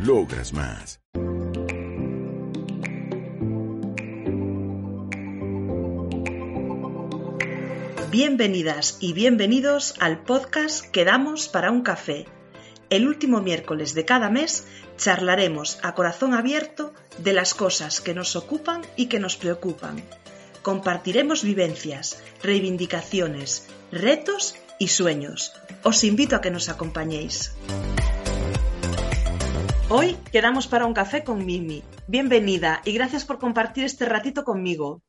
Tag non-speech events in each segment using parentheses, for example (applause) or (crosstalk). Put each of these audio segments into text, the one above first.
Logras más. Bienvenidas y bienvenidos al podcast Quedamos para un café. El último miércoles de cada mes charlaremos a corazón abierto de las cosas que nos ocupan y que nos preocupan. Compartiremos vivencias, reivindicaciones, retos y sueños. Os invito a que nos acompañéis. Hoy quedamos para un café con Mimi. Bienvenida y gracias por compartir este ratito conmigo.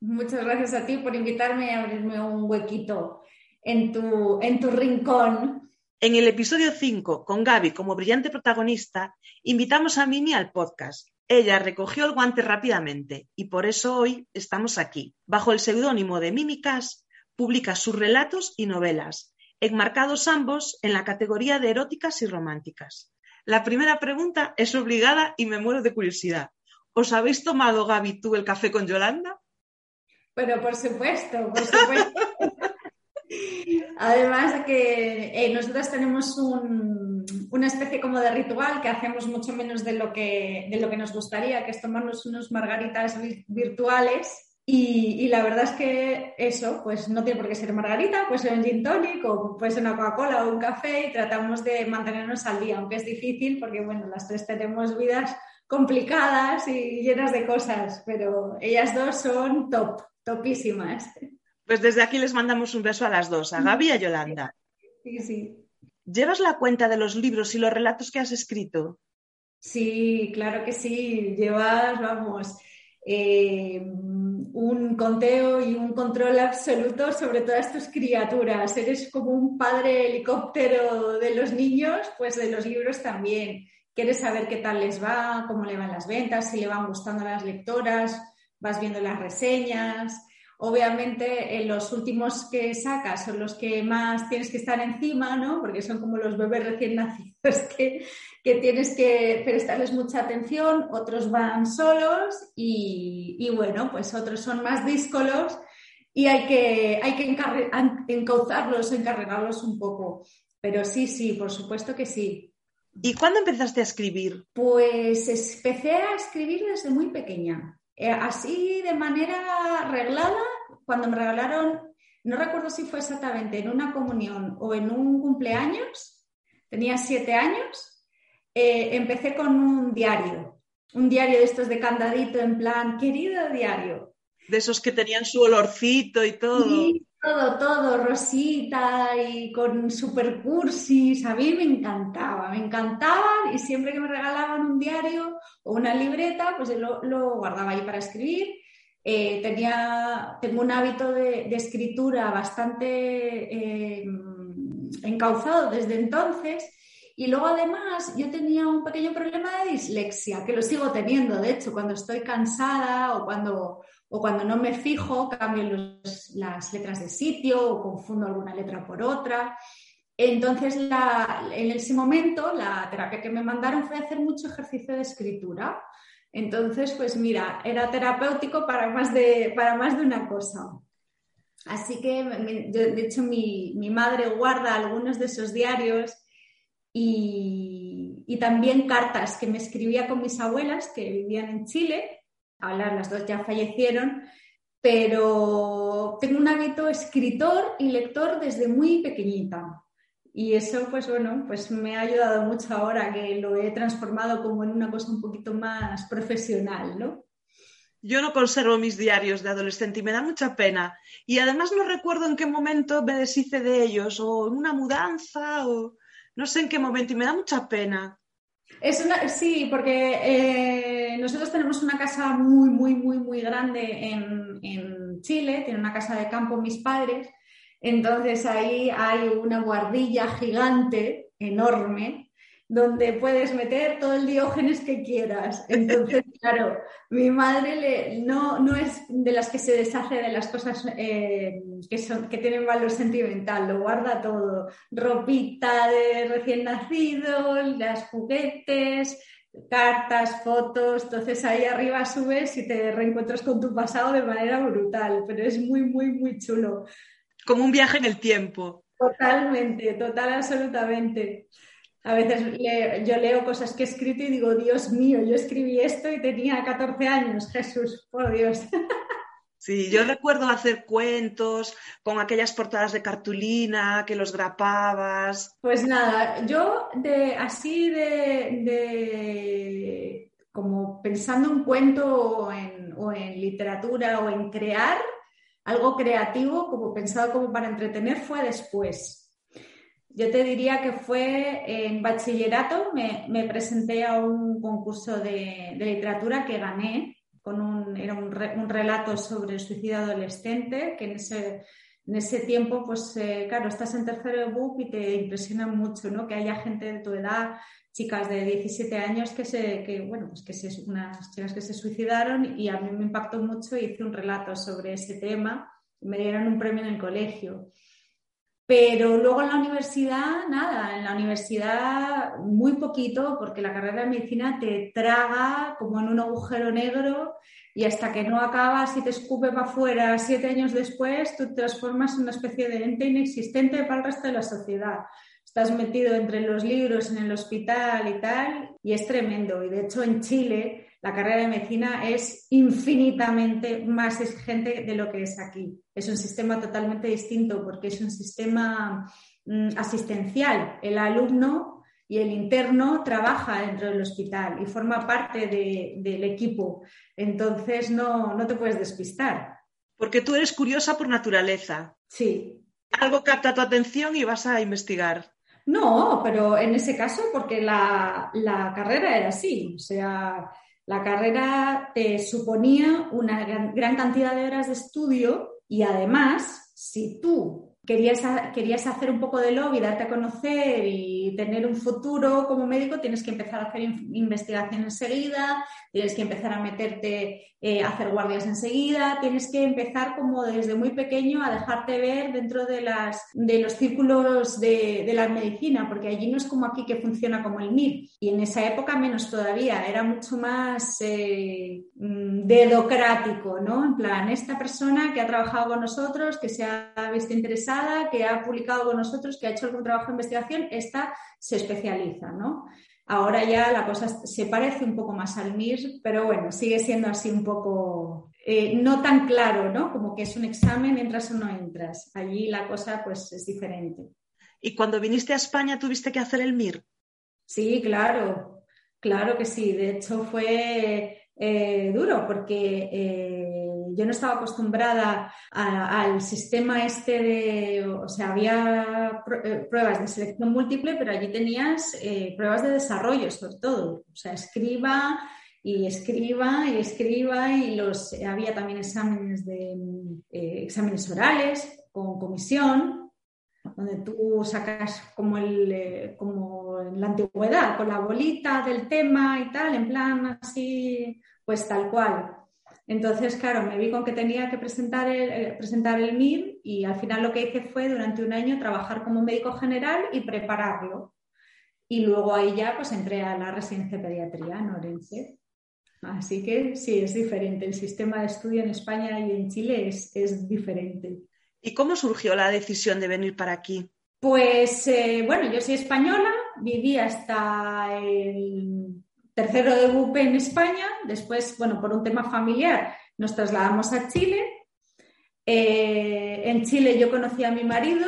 Muchas gracias a ti por invitarme a abrirme un huequito en tu, en tu rincón. En el episodio 5, con Gaby como brillante protagonista, invitamos a Mimi al podcast. Ella recogió el guante rápidamente y por eso hoy estamos aquí. Bajo el seudónimo de Mimi Cash, publica sus relatos y novelas, enmarcados ambos en la categoría de eróticas y románticas. La primera pregunta es obligada y me muero de curiosidad. ¿Os habéis tomado, Gaby, tú el café con Yolanda? Pero por supuesto, por supuesto. (laughs) Además que eh, nosotros tenemos una especie como de ritual que hacemos mucho menos de lo, que, de lo que nos gustaría, que es tomarnos unos margaritas virtuales. Y, la verdad es que eso, pues no tiene por qué ser margarita, puede ser un gin tonic o puede ser una Coca-Cola o un café y tratamos de mantenernos al día, aunque es difícil porque, bueno, las tres tenemos vidas complicadas y llenas de cosas, pero ellas dos son top topísimas. Pues desde aquí les mandamos un beso a las dos, a Gaby y a Yolanda. Sí, sí. ¿Llevas la cuenta de los libros y los relatos que has escrito? Sí, claro que sí. Llevas, vamos, eh, un conteo y un control absoluto sobre todas tus criaturas. Eres como un padre helicóptero de los niños, pues de los libros también. Quieres saber qué tal les va, cómo le van las ventas, si le van gustando a las lectoras, vas viendo las reseñas. Obviamente, en los últimos que sacas son los que más tienes que estar encima, ¿no? Porque son como los bebés recién (laughs) nacidos que, que tienes que prestarles mucha atención, otros van solos y, y bueno, pues otros son más díscolos y hay que, hay que encauzarlos, encarregarlos un poco. Pero sí, sí, por supuesto que sí. ¿Y cuándo empezaste a escribir? Pues empecé a escribir desde muy pequeña. Eh, así de manera reglada, cuando me regalaron, no recuerdo si fue exactamente en una comunión o en un cumpleaños, tenía siete años, eh, empecé con un diario, un diario de estos de candadito en plan, querido diario. De esos que tenían su olorcito y todo. Todo, todo, Rosita y con super cursis. A mí me encantaba, me encantaban y siempre que me regalaban un diario o una libreta, pues lo, lo guardaba ahí para escribir. Eh, tenía, tengo un hábito de, escritura bastante eh, encauzado desde entonces. Y luego además yo tenía un pequeño problema de dislexia, que lo sigo teniendo, de hecho, cuando estoy cansada o cuando, o cuando no me fijo, cambio las letras de sitio o confundo alguna letra por otra. Entonces, en ese momento, la terapia que me mandaron fue hacer mucho ejercicio de escritura. Entonces, pues mira, era terapéutico para más de, para más de una cosa. Así que, de hecho, mi, mi madre guarda algunos de esos diarios y, y, también cartas que me escribía con mis abuelas que vivían en Chile hablar, las dos ya fallecieron, pero tengo un hábito escritor y lector desde muy pequeñita. Y eso, pues bueno, pues me ha ayudado mucho ahora que lo he transformado como en una cosa un poquito más profesional, ¿no? Yo no conservo mis diarios de adolescente y me da mucha pena. Y además no recuerdo en qué momento me deshice de ellos, o en una mudanza, o no sé en qué momento, y me da mucha pena. Es una, sí, porque eh, nosotros tenemos una casa muy, muy, muy, muy grande en, en, Chile, tiene una casa de campo mis padres, entonces ahí hay una guardilla gigante, enorme, donde puedes meter todo el diógenes que quieras. Entonces, (laughs) claro, mi madre le, no, no es de las que se deshace de las cosas eh, que, son, que tienen valor sentimental, lo guarda todo. Ropita de recién nacido, las juguetes, cartas, fotos, entonces ahí arriba subes y te reencuentras con tu pasado de manera brutal, pero es muy, muy, muy chulo. Como un viaje en el tiempo. Totalmente, total, absolutamente. A veces yo leo cosas que he escrito y digo, Dios mío, yo escribí esto y tenía 14 años, Jesús, por Dios. (laughs) Sí, yo recuerdo hacer cuentos con aquellas portadas de cartulina que los grapabas. Pues nada, yo de así de, como pensando un cuento o en, o en literatura o en crear algo creativo, como pensado como para entretener, fue después. Yo te diría que fue en bachillerato, me, presenté a un concurso de, literatura que gané, con un, era un, relato sobre el suicidio adolescente, que en ese, en ese tiempo, pues eh, claro, estás en tercero de book y te impresiona mucho, ¿no? Que haya gente de tu edad, chicas de 17 años que se, que, bueno, pues que se, unas chicas que se suicidaron y a mí me impactó mucho, hice un relato sobre ese tema, me dieron un premio en el colegio. Pero luego en la universidad, nada, en la universidad muy poquito, porque la carrera de medicina te traga como en un agujero negro y hasta que no acabas y te escupe para afuera siete años después, tú te transformas en una especie de ente inexistente para el resto de la sociedad. Estás metido entre los libros en el hospital y tal, y es tremendo. Y de hecho en Chile la carrera de medicina es infinitamente más exigente de lo que es aquí. Es un sistema totalmente distinto porque es un sistema mm, asistencial. El alumno y el interno trabaja dentro del hospital y forma parte del equipo. Entonces no, no te puedes despistar. Porque tú eres curiosa por naturaleza. Sí. Algo capta tu atención y vas a investigar. No, pero en ese caso, porque la, la carrera era así. O sea, la carrera te suponía una gran, cantidad de horas de estudio y además, si tú querías, querías hacer un poco de lobby, darte a conocer y tener un futuro como médico, tienes que empezar a hacer investigación enseguida, tienes que empezar a meterte eh, a hacer guardias enseguida, tienes que empezar como desde muy pequeño a dejarte ver dentro de, las, de los círculos de, la medicina, porque allí no es como aquí que funciona como el MIR. Y en esa época menos todavía, era mucho más eh, mm, dedocrático, ¿no? En plan, esta persona que ha trabajado con nosotros, que se ha visto interesada, que ha publicado con nosotros, que ha hecho algún trabajo de investigación, esta se especializa, ¿no? Ahora ya la cosa se parece un poco más al MIR, pero bueno, sigue siendo así un poco eh, no tan claro, ¿no? Como que es un examen, entras o no entras. Allí la cosa pues es diferente. ¿Y cuando viniste a España tuviste que hacer el MIR? Sí, claro, claro que sí. De hecho fue eh, duro porque eh, yo no estaba acostumbrada al sistema este de, o sea, había eh, pruebas de selección múltiple, pero allí tenías eh, pruebas de desarrollo sobre todo, o sea, escriba y escriba y escriba y los, había también exámenes, de, eh, exámenes orales con comisión, donde tú sacas como, el, como la antigüedad, con la bolita del tema y tal, en plan así, pues tal cual. Entonces, claro, me vi con que tenía que presentar el, eh, presentar el MIR y al final lo que hice fue durante un año trabajar como médico general y prepararlo. Y luego ahí ya pues entré a la residencia de pediatría en Orense. Así que sí, es diferente. El sistema de estudio en España y en Chile es, es diferente. ¿Y cómo surgió la decisión de venir para aquí? Pues eh, bueno, yo soy española, viví hasta el tercero de UP en España, después, bueno, por un tema familiar nos trasladamos a Chile. Eh, en Chile yo conocí a mi marido,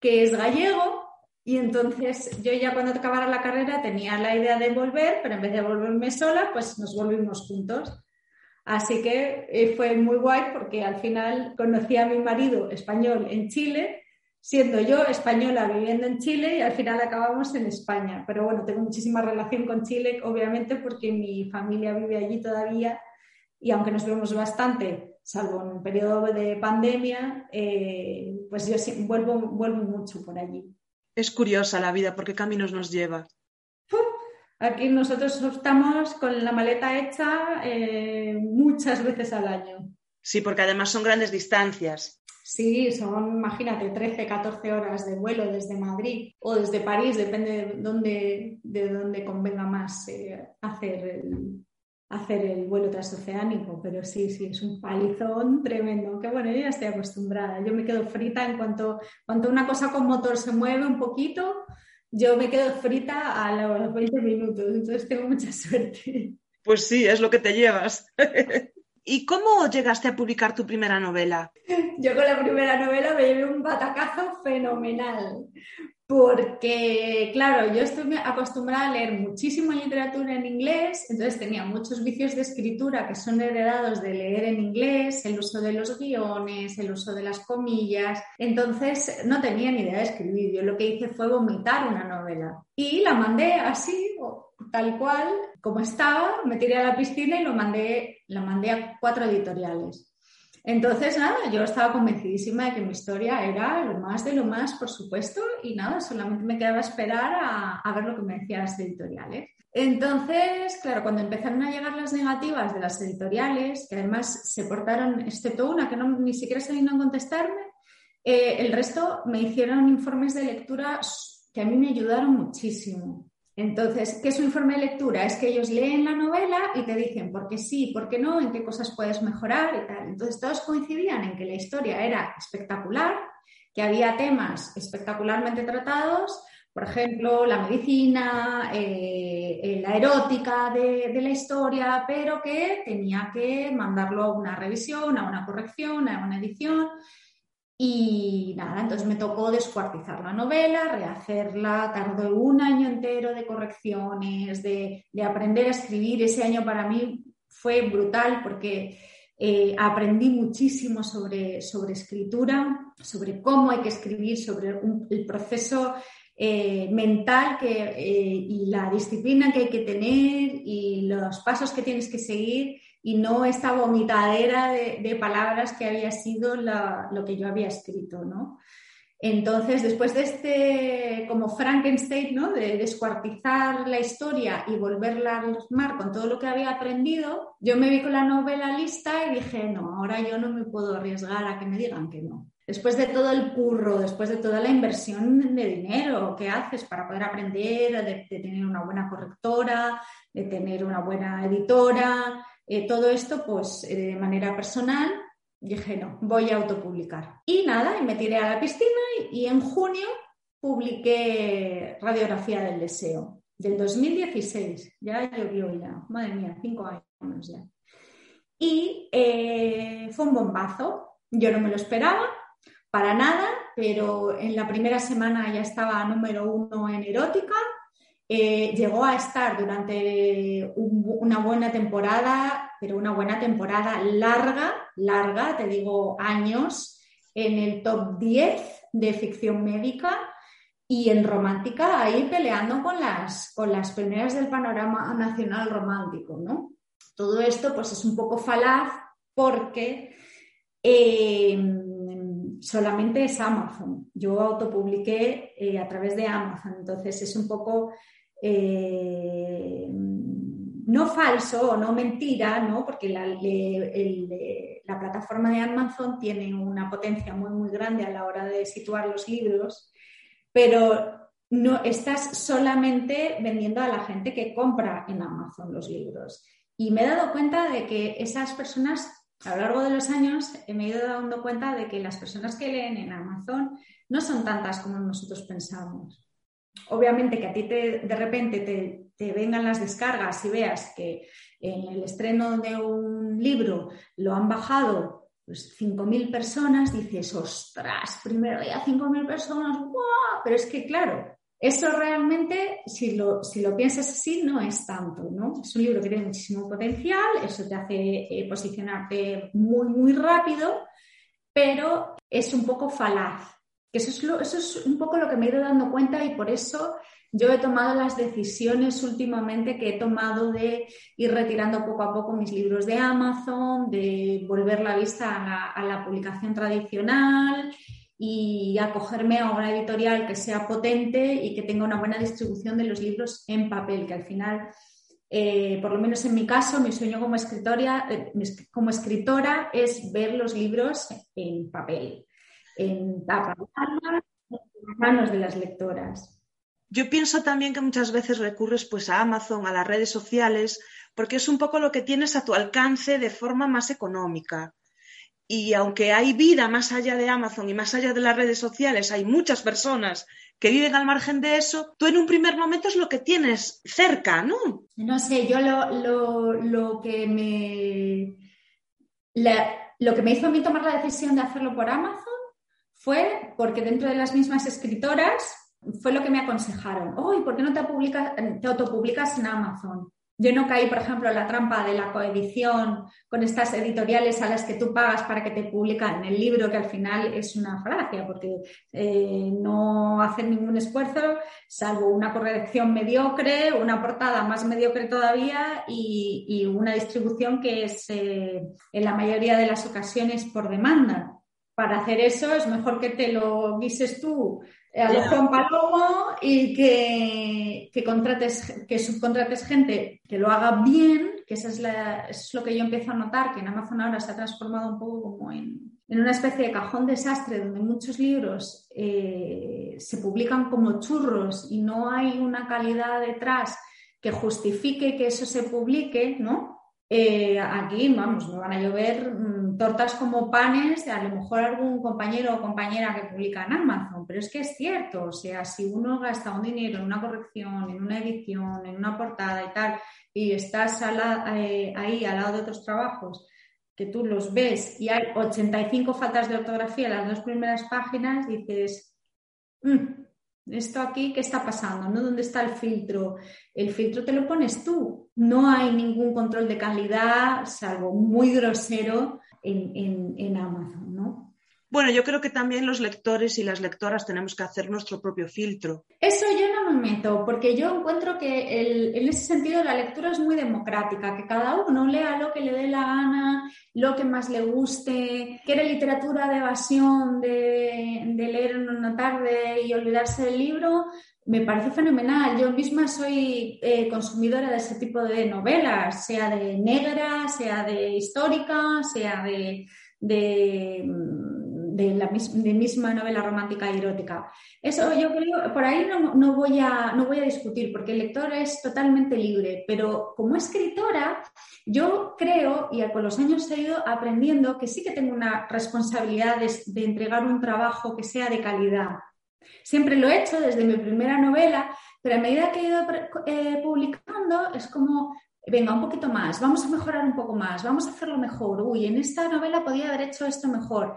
que es gallego, y entonces yo ya cuando acabara la carrera tenía la idea de volver, pero en vez de volverme sola, pues nos volvimos juntos. Así que eh, fue muy guay porque al final conocí a mi marido español en Chile siendo yo española viviendo en Chile y al final acabamos en España. Pero bueno, tengo muchísima relación con Chile, obviamente, porque mi familia vive allí todavía y aunque nos vemos bastante, salvo en un periodo de pandemia, eh, pues yo vuelvo, vuelvo mucho por allí. Es curiosa la vida, porque caminos nos lleva. Aquí nosotros estamos con la maleta hecha eh, muchas veces al año. Sí, porque además son grandes distancias. Sí, son, imagínate, 13, 14 horas de vuelo desde Madrid o desde París, depende de dónde, de dónde convenga más eh, hacer, el, hacer el vuelo transoceánico. Pero sí, sí, es un palizón tremendo. Que bueno, ya estoy acostumbrada. Yo me quedo frita en cuanto, cuanto una cosa con motor se mueve un poquito, yo me quedo frita a los 20 minutos. Entonces tengo mucha suerte. Pues sí, es lo que te llevas. (laughs) ¿Y cómo llegaste a publicar tu primera novela? (laughs) Yo con la primera novela me llevé un batacazo fenomenal, porque, claro, yo estoy acostumbrada a leer muchísima literatura en inglés, entonces tenía muchos vicios de escritura que son heredados de leer en inglés, el uso de los guiones, el uso de las comillas, entonces no tenía ni idea de escribir. Yo lo que hice fue vomitar una novela y la mandé así, tal cual, como estaba, me tiré a la piscina y lo mandé, la mandé a cuatro editoriales. Entonces, nada, yo estaba convencidísima de que mi historia era lo más de lo más, por supuesto, y nada, solamente me quedaba esperar a, a ver lo que me decían las editoriales. Entonces, claro, cuando empezaron a llegar las negativas de las editoriales, que además se portaron, excepto una que no, ni siquiera se vino a contestarme, eh, el resto me hicieron informes de lectura que a mí me ayudaron muchísimo. Entonces, ¿qué es un informe de lectura? Es que ellos leen la novela y te dicen por qué sí, por qué no, en qué cosas puedes mejorar y tal. Entonces, todos coincidían en que la historia era espectacular, que había temas espectacularmente tratados, por ejemplo, la medicina, eh, eh, la erótica de, de, la historia, pero que tenía que mandarlo a una revisión, a una corrección, a una edición. Y nada, entonces me tocó descuartizar la novela, rehacerla, tardó un año entero de correcciones, de, de aprender a escribir. Ese año para mí fue brutal porque eh, aprendí muchísimo sobre, sobre, escritura, sobre cómo hay que escribir, sobre el proceso eh, mental que, eh, y la disciplina que hay que tener y los pasos que tienes que seguir y no esta vomitadera de, de palabras que había sido la, lo que yo había escrito, ¿no? Entonces, después de este, como Frankenstein, ¿no? De descuartizar la historia y volverla a armar con todo lo que había aprendido, yo me vi con la novela lista y dije, no, ahora yo no me puedo arriesgar a que me digan que no. Después de todo el curro, después de toda la inversión de dinero que haces para poder aprender, de, de tener una buena correctora, de tener una buena editora, eh, todo esto, pues eh, de manera personal, dije, no, voy a autopublicar. Y nada, y me tiré a la piscina y, en junio publiqué Radiografía del Deseo, del 2016. Ya llovió ya, madre mía, cinco años ya. Y eh, fue un bombazo. Yo no me lo esperaba para nada, pero en la primera semana ya estaba número uno en erótica eh, llegó a estar durante un, una buena temporada, pero una buena temporada larga, larga, te digo años, en el top 10 de ficción médica y en romántica ahí peleando con las, con las del panorama nacional romántico, ¿no? Todo esto pues es un poco falaz porque eh, solamente es Amazon. Yo autopubliqué eh, a través de Amazon, entonces es un poco eh, no falso o no mentira, ¿no? porque la, la, plataforma de Amazon tiene una potencia muy, muy grande a la hora de situar los libros, pero no estás solamente vendiendo a la gente que compra en Amazon los libros. Y me he dado cuenta de que esas personas, a lo largo de los años, me he ido dando cuenta de que las personas que leen en Amazon no son tantas como nosotros pensamos obviamente que a ti te, de repente te, vengan las descargas y veas que en el estreno de un libro lo han bajado pues, 5.000 personas, dices, ostras, primero día 5.000 personas, ¡guau! Pero es que, claro, eso realmente, si lo, si lo piensas así, no es tanto, ¿no? Es un libro que tiene muchísimo potencial, eso te hace eh, posicionarte muy, muy rápido, pero es un poco falaz eso es, lo, eso es un poco lo que me he ido dando cuenta y por eso yo he tomado las decisiones últimamente que he tomado de ir retirando poco a poco mis libros de Amazon, de volver la vista a la, a la publicación tradicional y acogerme a una editorial que sea potente y que tenga una buena distribución de los libros en papel, que al final, eh, por lo menos en mi caso, mi sueño como escritora, eh, como escritora es ver los libros en papel, en en manos de las lectoras. Yo pienso también que muchas veces recurres pues a Amazon, a las redes sociales, porque es un poco lo que tienes a tu alcance de forma más económica. Y aunque hay vida más allá de Amazon y más allá de las redes sociales, hay muchas personas que viven al margen de eso, tú en un primer momento es lo que tienes cerca, ¿no? No sé, yo lo, que me... lo que me hizo a mí tomar la decisión de hacerlo por Amazon fue porque dentro de las mismas escritoras fue lo que me aconsejaron. Uy, ¿por qué no te, te autopublicas en Amazon? Yo no caí, por ejemplo, en la trampa de la coedición con estas editoriales a las que tú pagas para que te publican el libro, que al final es una falacia, porque eh, no hacen ningún esfuerzo, salvo una corrección mediocre, una portada más mediocre todavía y, una distribución que es eh, en la mayoría de las ocasiones por demanda. Para hacer eso es mejor que te lo guises tú a lo Juan Palomo y que, que, contrates, que subcontrates gente que lo haga bien, que eso es, es lo que yo empiezo a notar, que en Amazon ahora se ha transformado un poco como en, en una especie de cajón desastre donde muchos libros eh, se publican como churros y no hay una calidad detrás que justifique que eso se publique, ¿no? Eh, aquí, vamos, me van a llover mm, tortas como panes a lo mejor algún compañero o compañera que publica en Amazon, pero es que es cierto, o sea, si uno gasta un dinero en una corrección, en una edición, en una portada y tal, y estás eh, ahí al lado de otros trabajos que tú los ves y hay 85 faltas de ortografía en las dos primeras páginas, dices, mm, esto aquí, ¿qué está pasando? ¿No? ¿Dónde está el filtro? El filtro te lo pones tú. No hay ningún control de calidad, salvo muy grosero, en, en Amazon, ¿no? Bueno, yo creo que también los lectores y las lectoras tenemos que hacer nuestro propio filtro. Eso yo no me meto, porque yo encuentro que en ese sentido la lectura es muy democrática, que cada uno lea lo que le dé la gana, lo que más le guste, que era literatura de evasión, de, leer en una tarde y olvidarse del libro, me parece fenomenal. Yo misma soy eh, consumidora de ese tipo de novelas, sea de negra, sea de histórica, sea de de la misma novela romántica y erótica. Eso yo creo, por ahí no, voy a, no voy a discutir, porque el lector es totalmente libre, pero como escritora, yo creo, y con los años he ido aprendiendo, que sí que tengo una responsabilidad de, entregar un trabajo que sea de calidad. Siempre lo he hecho desde mi primera novela, pero a medida que he ido eh, publicando, es como, venga, un poquito más, vamos a mejorar un poco más, vamos a hacerlo mejor. Uy, en esta novela podía haber hecho esto mejor.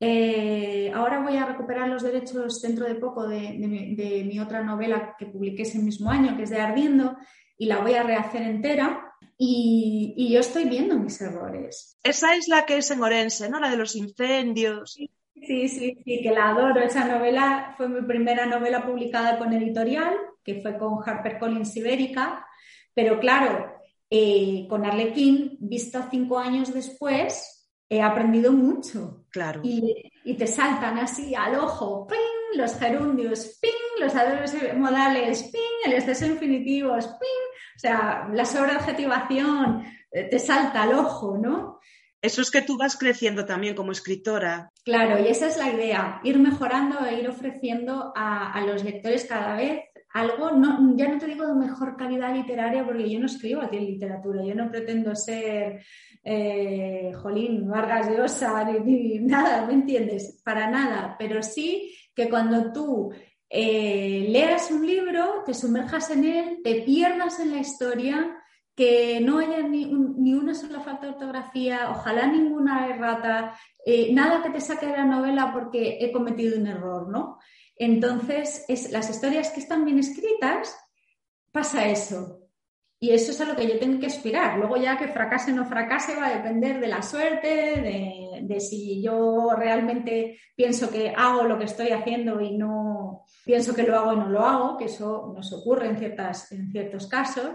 Eh, ahora voy a recuperar los derechos dentro de poco de, mi, otra novela que publiqué ese mismo año, que es de Ardiendo, y la voy a rehacer entera. Y, yo estoy viendo mis errores. Esa es la que es en Orense, ¿no? La de los incendios. Sí, sí, sí, que la adoro. Esa novela fue mi primera novela publicada con editorial, que fue con HarperCollins Ibérica. Pero claro, eh, con Arlequín, vista cinco años después, he aprendido mucho. Claro. Y, te saltan así al ojo, ¡ping! Los gerundios, ¡ping! Los adverbios modales, ¡ping! El exceso infinitivos, ¡ping! O sea, la sobreadjetivación eh, te salta al ojo, ¿no? Eso es que tú vas creciendo también como escritora. Claro, y esa es la idea, ir mejorando e ir ofreciendo a, a los lectores cada vez algo, no, ya no te digo de mejor calidad literaria, porque yo no escribo aquí en literatura, yo no pretendo ser eh, Jolín, Vargas Llosa, ni, ni, nada, ¿me entiendes? Para nada, pero sí que cuando tú eh, leas un libro, te sumerjas en él, te pierdas en la historia, que no haya ni, una sola falta de ortografía, ojalá ninguna errata, eh, nada que te saque de la novela porque he cometido un error, ¿no? Entonces, es, las historias que están bien escritas, pasa eso. Y eso es a lo que yo tengo que aspirar. Luego ya que fracase o no fracase va a depender de la suerte, de, si yo realmente pienso que hago lo que estoy haciendo y no pienso que lo hago y no lo hago, que eso nos ocurre en, ciertas, en ciertos casos.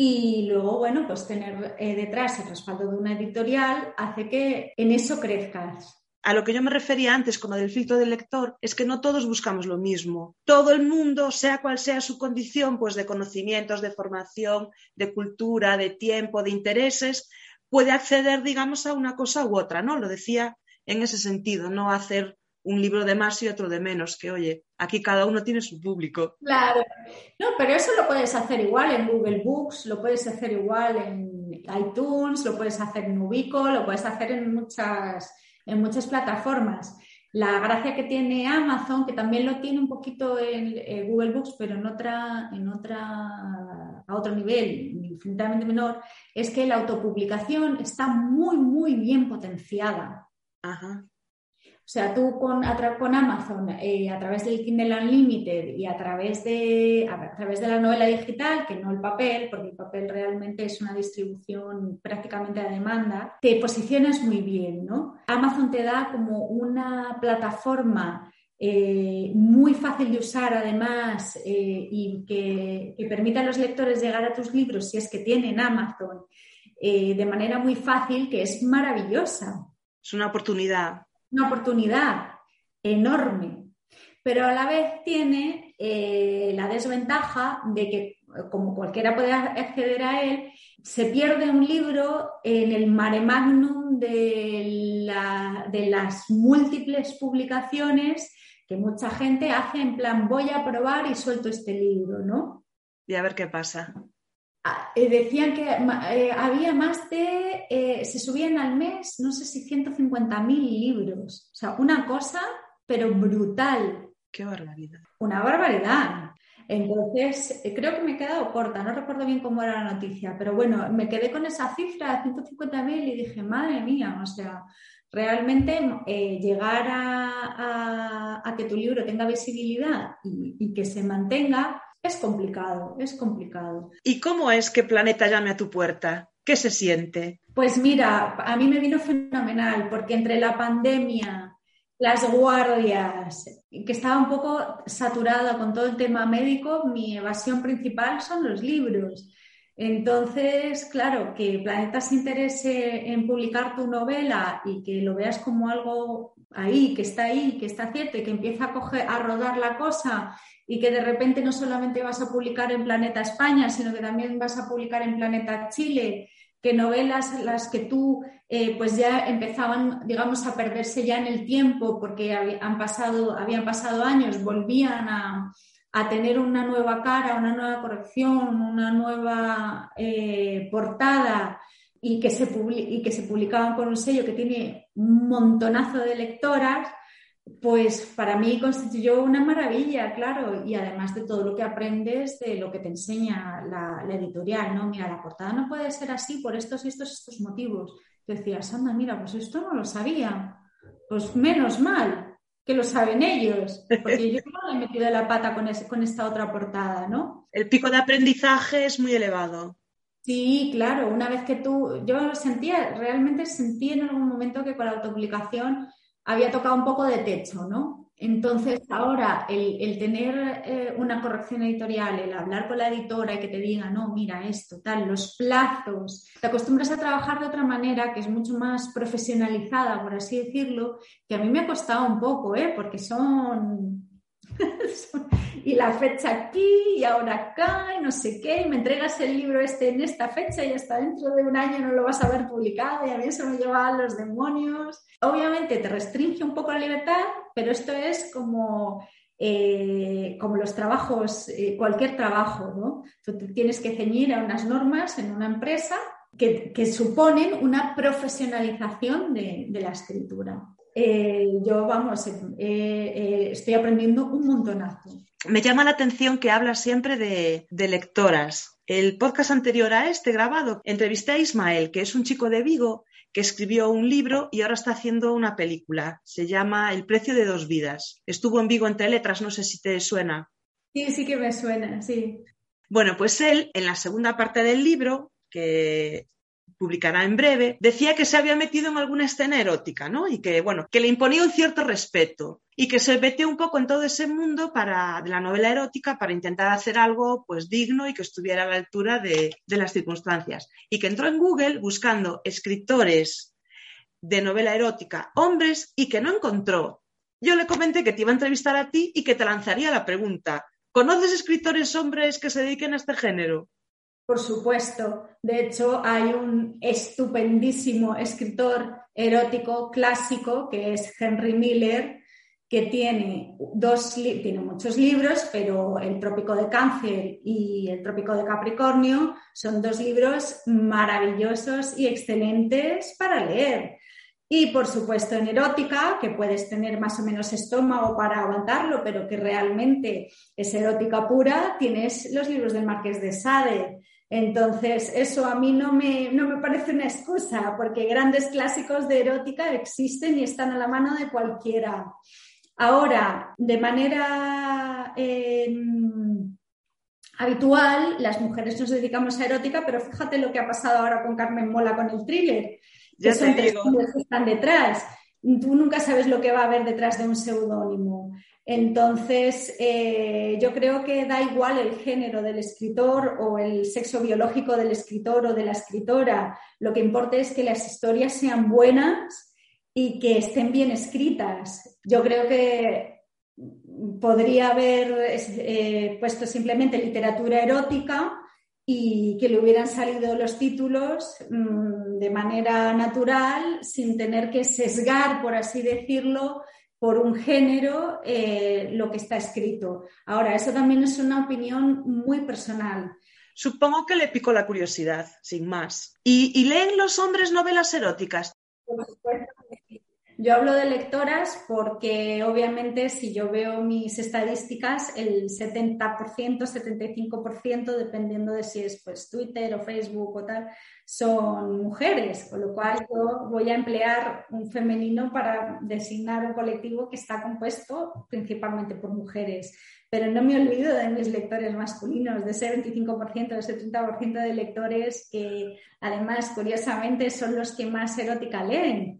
Y luego, bueno, pues tener eh, detrás el respaldo de una editorial hace que en eso crezcas. a lo que yo me refería antes con lo del filtro del lector es que no todos buscamos lo mismo. Todo el mundo, sea cual sea su condición, pues de conocimientos, de formación, de cultura, de tiempo, de intereses, puede acceder, digamos, a una cosa u otra, ¿no? Lo decía en ese sentido, no hacer un libro de más y otro de menos, que oye, aquí cada uno tiene su público. Claro, no, pero eso lo puedes hacer igual en Google Books, lo puedes hacer igual en iTunes, lo puedes hacer en Ubico, lo puedes hacer en muchas, en muchas plataformas. La gracia que tiene Amazon, que también lo tiene un poquito en, en Google Books, pero en otra, en otra, a otro nivel, infinitamente menor, es que la autopublicación está muy, muy bien potenciada. Ajá. O sea, tú con, a con Amazon, eh, a través del Kindle Unlimited y a través, de, a través de la novela digital, que no el papel, porque el papel realmente es una distribución prácticamente a demanda, te posicionas muy bien, ¿no? Amazon te da como una plataforma eh, muy fácil de usar además eh, y que, que, permite a los lectores llegar a tus libros si es que tienen Amazon de manera muy fácil, que es maravillosa. Es una oportunidad una oportunidad enorme, pero a la vez tiene eh, la desventaja de que, como cualquiera puede acceder a él, se pierde un libro en el mare magnum de las múltiples publicaciones que mucha gente hace en plan voy a probar y suelto este libro, ¿no? Y a ver qué pasa. Ah, eh, decían que eh, había más de, eh, se subían al mes, no sé si 150.000 libros. O sea, una cosa, pero brutal. Qué barbaridad. Una barbaridad. Entonces, creo que me he quedado corta, no recuerdo bien cómo era la noticia, pero bueno, me quedé con esa cifra, 150.000, y dije, madre mía, o sea, realmente llegar a, que tu libro tenga visibilidad y que se mantenga, es complicado, es complicado. ¿Y cómo es que Planeta llame a tu puerta? ¿Qué se siente? Pues mira, a mí me vino fenomenal porque entre la pandemia, las guardias, que estaba un poco saturada con todo el tema médico, mi evasión principal son los libros. Entonces, claro, que Planeta se interese en publicar tu novela y que lo veas como algo ahí, que está ahí, que está cierto y que empieza a, coger, a rodar la cosa y que de repente no solamente vas a publicar en Planeta España, sino que también vas a publicar en Planeta Chile, que novelas las que tú eh, pues ya empezaban, digamos, a perderse ya en el tiempo porque han pasado, habían pasado años, volvían a, tener una nueva cara, una nueva corrección, una nueva eh, portada y que, se y que se publicaban con un sello que tiene un montonazo de lectoras, pues para mí constituyó una maravilla, claro, y además de todo lo que aprendes de lo que te enseña la, editorial, ¿no? Mira, la portada no puede ser así por estos y estos, estos motivos. Decías, anda, mira, pues esto no lo sabía. Pues menos mal que lo saben ellos, porque yo no le he metido la pata con, con esta otra portada, ¿no? El pico de aprendizaje es muy elevado. Sí, claro, una vez que tú, yo sentía, realmente sentí en algún momento que con la autopublicación había tocado un poco de techo, ¿no? Entonces, ahora el, tener eh, una corrección editorial, el hablar con la editora y que te diga, no, mira esto, tal, los plazos, te acostumbras a trabajar de otra manera que es mucho más profesionalizada, por así decirlo, que a mí me ha costado un poco, ¿eh? Porque son (laughs) y la fecha aquí y ahora acá y no sé qué, y me entregas el libro este en esta fecha y hasta dentro de un año no lo vas a ver publicado y a mí eso me lleva a los demonios. Obviamente te restringe un poco la libertad, pero esto es como, eh, como los trabajos, eh, cualquier trabajo, ¿no? Tienes que ceñir a unas normas en una empresa que, suponen una profesionalización de la escritura. Eh, yo, vamos, eh, eh, estoy aprendiendo un montonazo. Me llama la atención que hablas siempre de, lectoras. El podcast anterior a este grabado entrevisté a Ismael, que es un chico de Vigo que escribió un libro y ahora está haciendo una película. Se llama El precio de dos vidas. Estuvo en Vigo entre letras, no sé si te suena. Sí, sí que me suena, sí. Bueno, pues él, en la segunda parte del libro, que publicará en breve, decía que se había metido en alguna escena erótica, ¿no? Y que, bueno, que le imponía un cierto respeto y que se metió un poco en todo ese mundo para, de la novela erótica para intentar hacer algo, pues, digno y que estuviera a la altura de, las circunstancias. Y que entró en Google buscando escritores de novela erótica, hombres, y que no encontró. Yo le comenté que te iba a entrevistar a ti y que te lanzaría la pregunta. ¿Conoces escritores hombres que se dediquen a este género? Por supuesto. De hecho, hay un estupendísimo escritor erótico clásico que es Henry Miller, que tiene, dos, tiene muchos libros, pero El Trópico de Cáncer y El Trópico de Capricornio son dos libros maravillosos y excelentes para leer. Y por supuesto en erótica, que puedes tener más o menos estómago para aguantarlo, pero que realmente es erótica pura, tienes los libros del Marqués de Sade. Entonces, eso a mí no me, no me parece una excusa, porque grandes clásicos de erótica existen y están a la mano de cualquiera. Ahora, de manera em, habitual, las mujeres nos dedicamos a erótica, pero fíjate lo que ha pasado ahora con Carmen Mola con el thriller. Ya que son tres que están detrás. Tú nunca sabes lo que va a haber detrás de un seudónimo. Entonces, eh, yo creo que da igual el género del escritor o el sexo biológico del escritor o de la escritora. Lo que importa es que las historias sean buenas y que estén bien escritas. Yo creo que podría haber eh, puesto simplemente literatura erótica y que le hubieran salido los títulos mm, de manera natural, sin tener que sesgar, por así decirlo, por un género eh, lo que está escrito. Ahora, eso también es una opinión muy personal. Supongo que le picó la curiosidad, sin más. ¿Y, y leen los hombres novelas eróticas? Por supuesto yo hablo de lectoras porque obviamente si yo veo mis estadísticas, el 70%, 75%, dependiendo de si es pues Twitter o Facebook o tal, son mujeres, con lo cual yo voy a emplear un femenino para designar un colectivo que está compuesto principalmente por mujeres. Pero no me olvido de mis lectores masculinos, de ese 25%, de ese 30% de lectores que además, curiosamente, son los que más erótica leen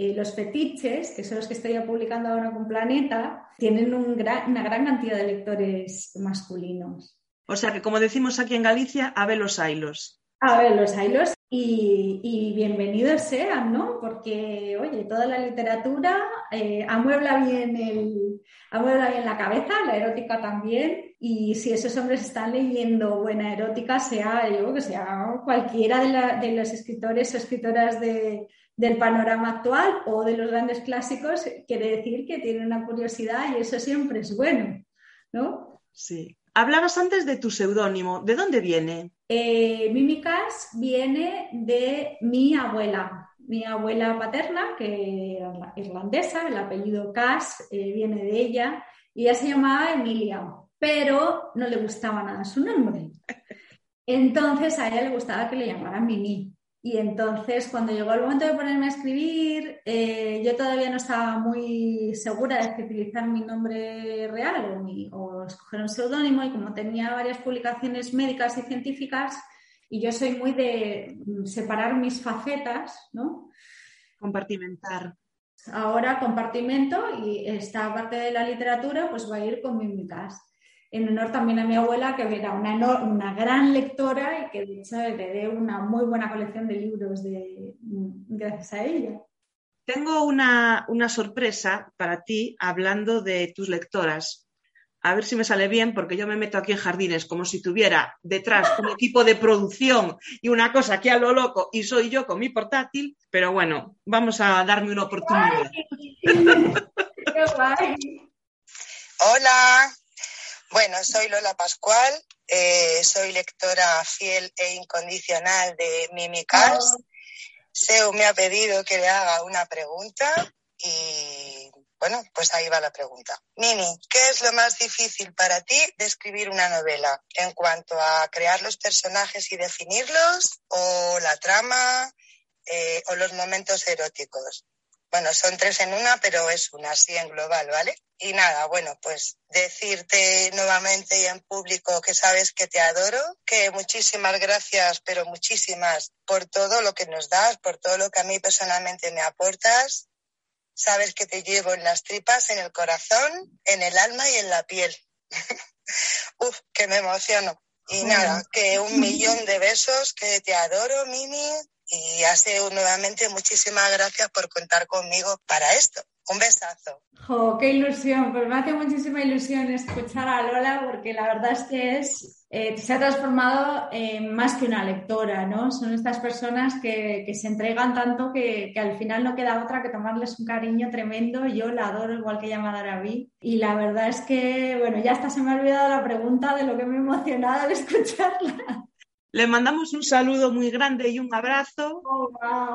eh, los fetiches, que son los que estoy publicando ahora con Planeta, tienen una gran cantidad de lectores masculinos. O sea que, como decimos aquí en Galicia, a ver los ailos. A ver los ailos y, bienvenidos sean, ¿no? Porque, oye, toda la literatura eh, amuebla, bien el, amuebla bien la cabeza, la erótica también, y si esos hombres están leyendo buena erótica, sea yo que sea cualquiera de, de los escritores o escritoras de, del panorama actual o de los grandes clásicos, quiere decir que tiene una curiosidad y eso siempre es bueno, ¿no? Sí. Hablabas antes de tu seudónimo, ¿de dónde viene? Eh, Mimicas viene de mi abuela, mi abuela paterna, que era irlandesa, el apellido Cass eh, viene de ella, y ella se llamaba Emilia, pero no le gustaba nada su nombre. (laughs) Entonces a ella le gustaba que le llamaran Mimi. Y entonces, cuando llegó el momento de ponerme a escribir, eh, yo todavía no estaba muy segura de utilizar mi nombre real o, escoger un seudónimo y como tenía varias publicaciones médicas y científicas, y yo soy muy de separar mis facetas, ¿no? Compartimentar. Ahora compartimento y esta parte de la literatura pues va a ir con mímicas en honor también a mi abuela, que era una, una gran lectora y que de hecho heredé una muy buena colección de libros de, gracias a ella. Tengo una, una sorpresa para ti hablando de tus lectoras. A ver si me sale bien, porque yo me meto aquí en jardines como si tuviera detrás un (laughs) equipo de producción y una cosa aquí a lo loco y soy yo con mi portátil, pero bueno, vamos a darme una oportunidad. (laughs) Hola, bueno, soy Lola Pascual, eh, soy lectora fiel e incondicional de Mimicas. Oh. Seu me ha pedido que le haga una pregunta y bueno, pues ahí va la pregunta. Mimi, ¿qué es lo más difícil para ti de escribir una novela en cuanto a crear los personajes y definirlos o la trama eh, o los momentos eróticos? Bueno, son tres en una, pero es una así en global, ¿vale? Y nada, bueno, pues decirte nuevamente y en público que sabes que te adoro, que muchísimas gracias, pero muchísimas por todo lo que nos das, por todo lo que a mí personalmente me aportas. Sabes que te llevo en las tripas, en el corazón, en el alma y en la piel. (laughs) Uf, que me emociono. Y nada, que un millón de besos, que te adoro, Mimi, Y hace nuevamente muchísimas gracias por contar conmigo para esto. Un besazo. Jo, qué ilusión, pues me hace muchísima ilusión escuchar a Lola porque la verdad es que es, eh, se ha transformado en más que una lectora, ¿no? Son estas personas que, que se entregan tanto que, que, al final no queda otra que tomarles un cariño tremendo. Yo la adoro igual que ella me a mí. Y la verdad es que, bueno, ya hasta se me ha olvidado la pregunta de lo que me ha emocionado al escucharla. Le mandamos un saludo muy grande y un abrazo.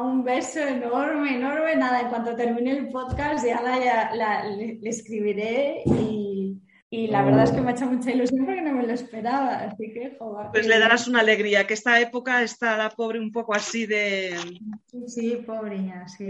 Un beso enorme, enorme. Nada, en cuanto termine el podcast ya, la, la, le, le, escribiré y, y, la verdad es que me ha hecho mucha ilusión porque no me lo esperaba. Así que, joder. Pues le darás una alegría, que esta época está la pobre un poco así de... Sí, sí pobre, sí.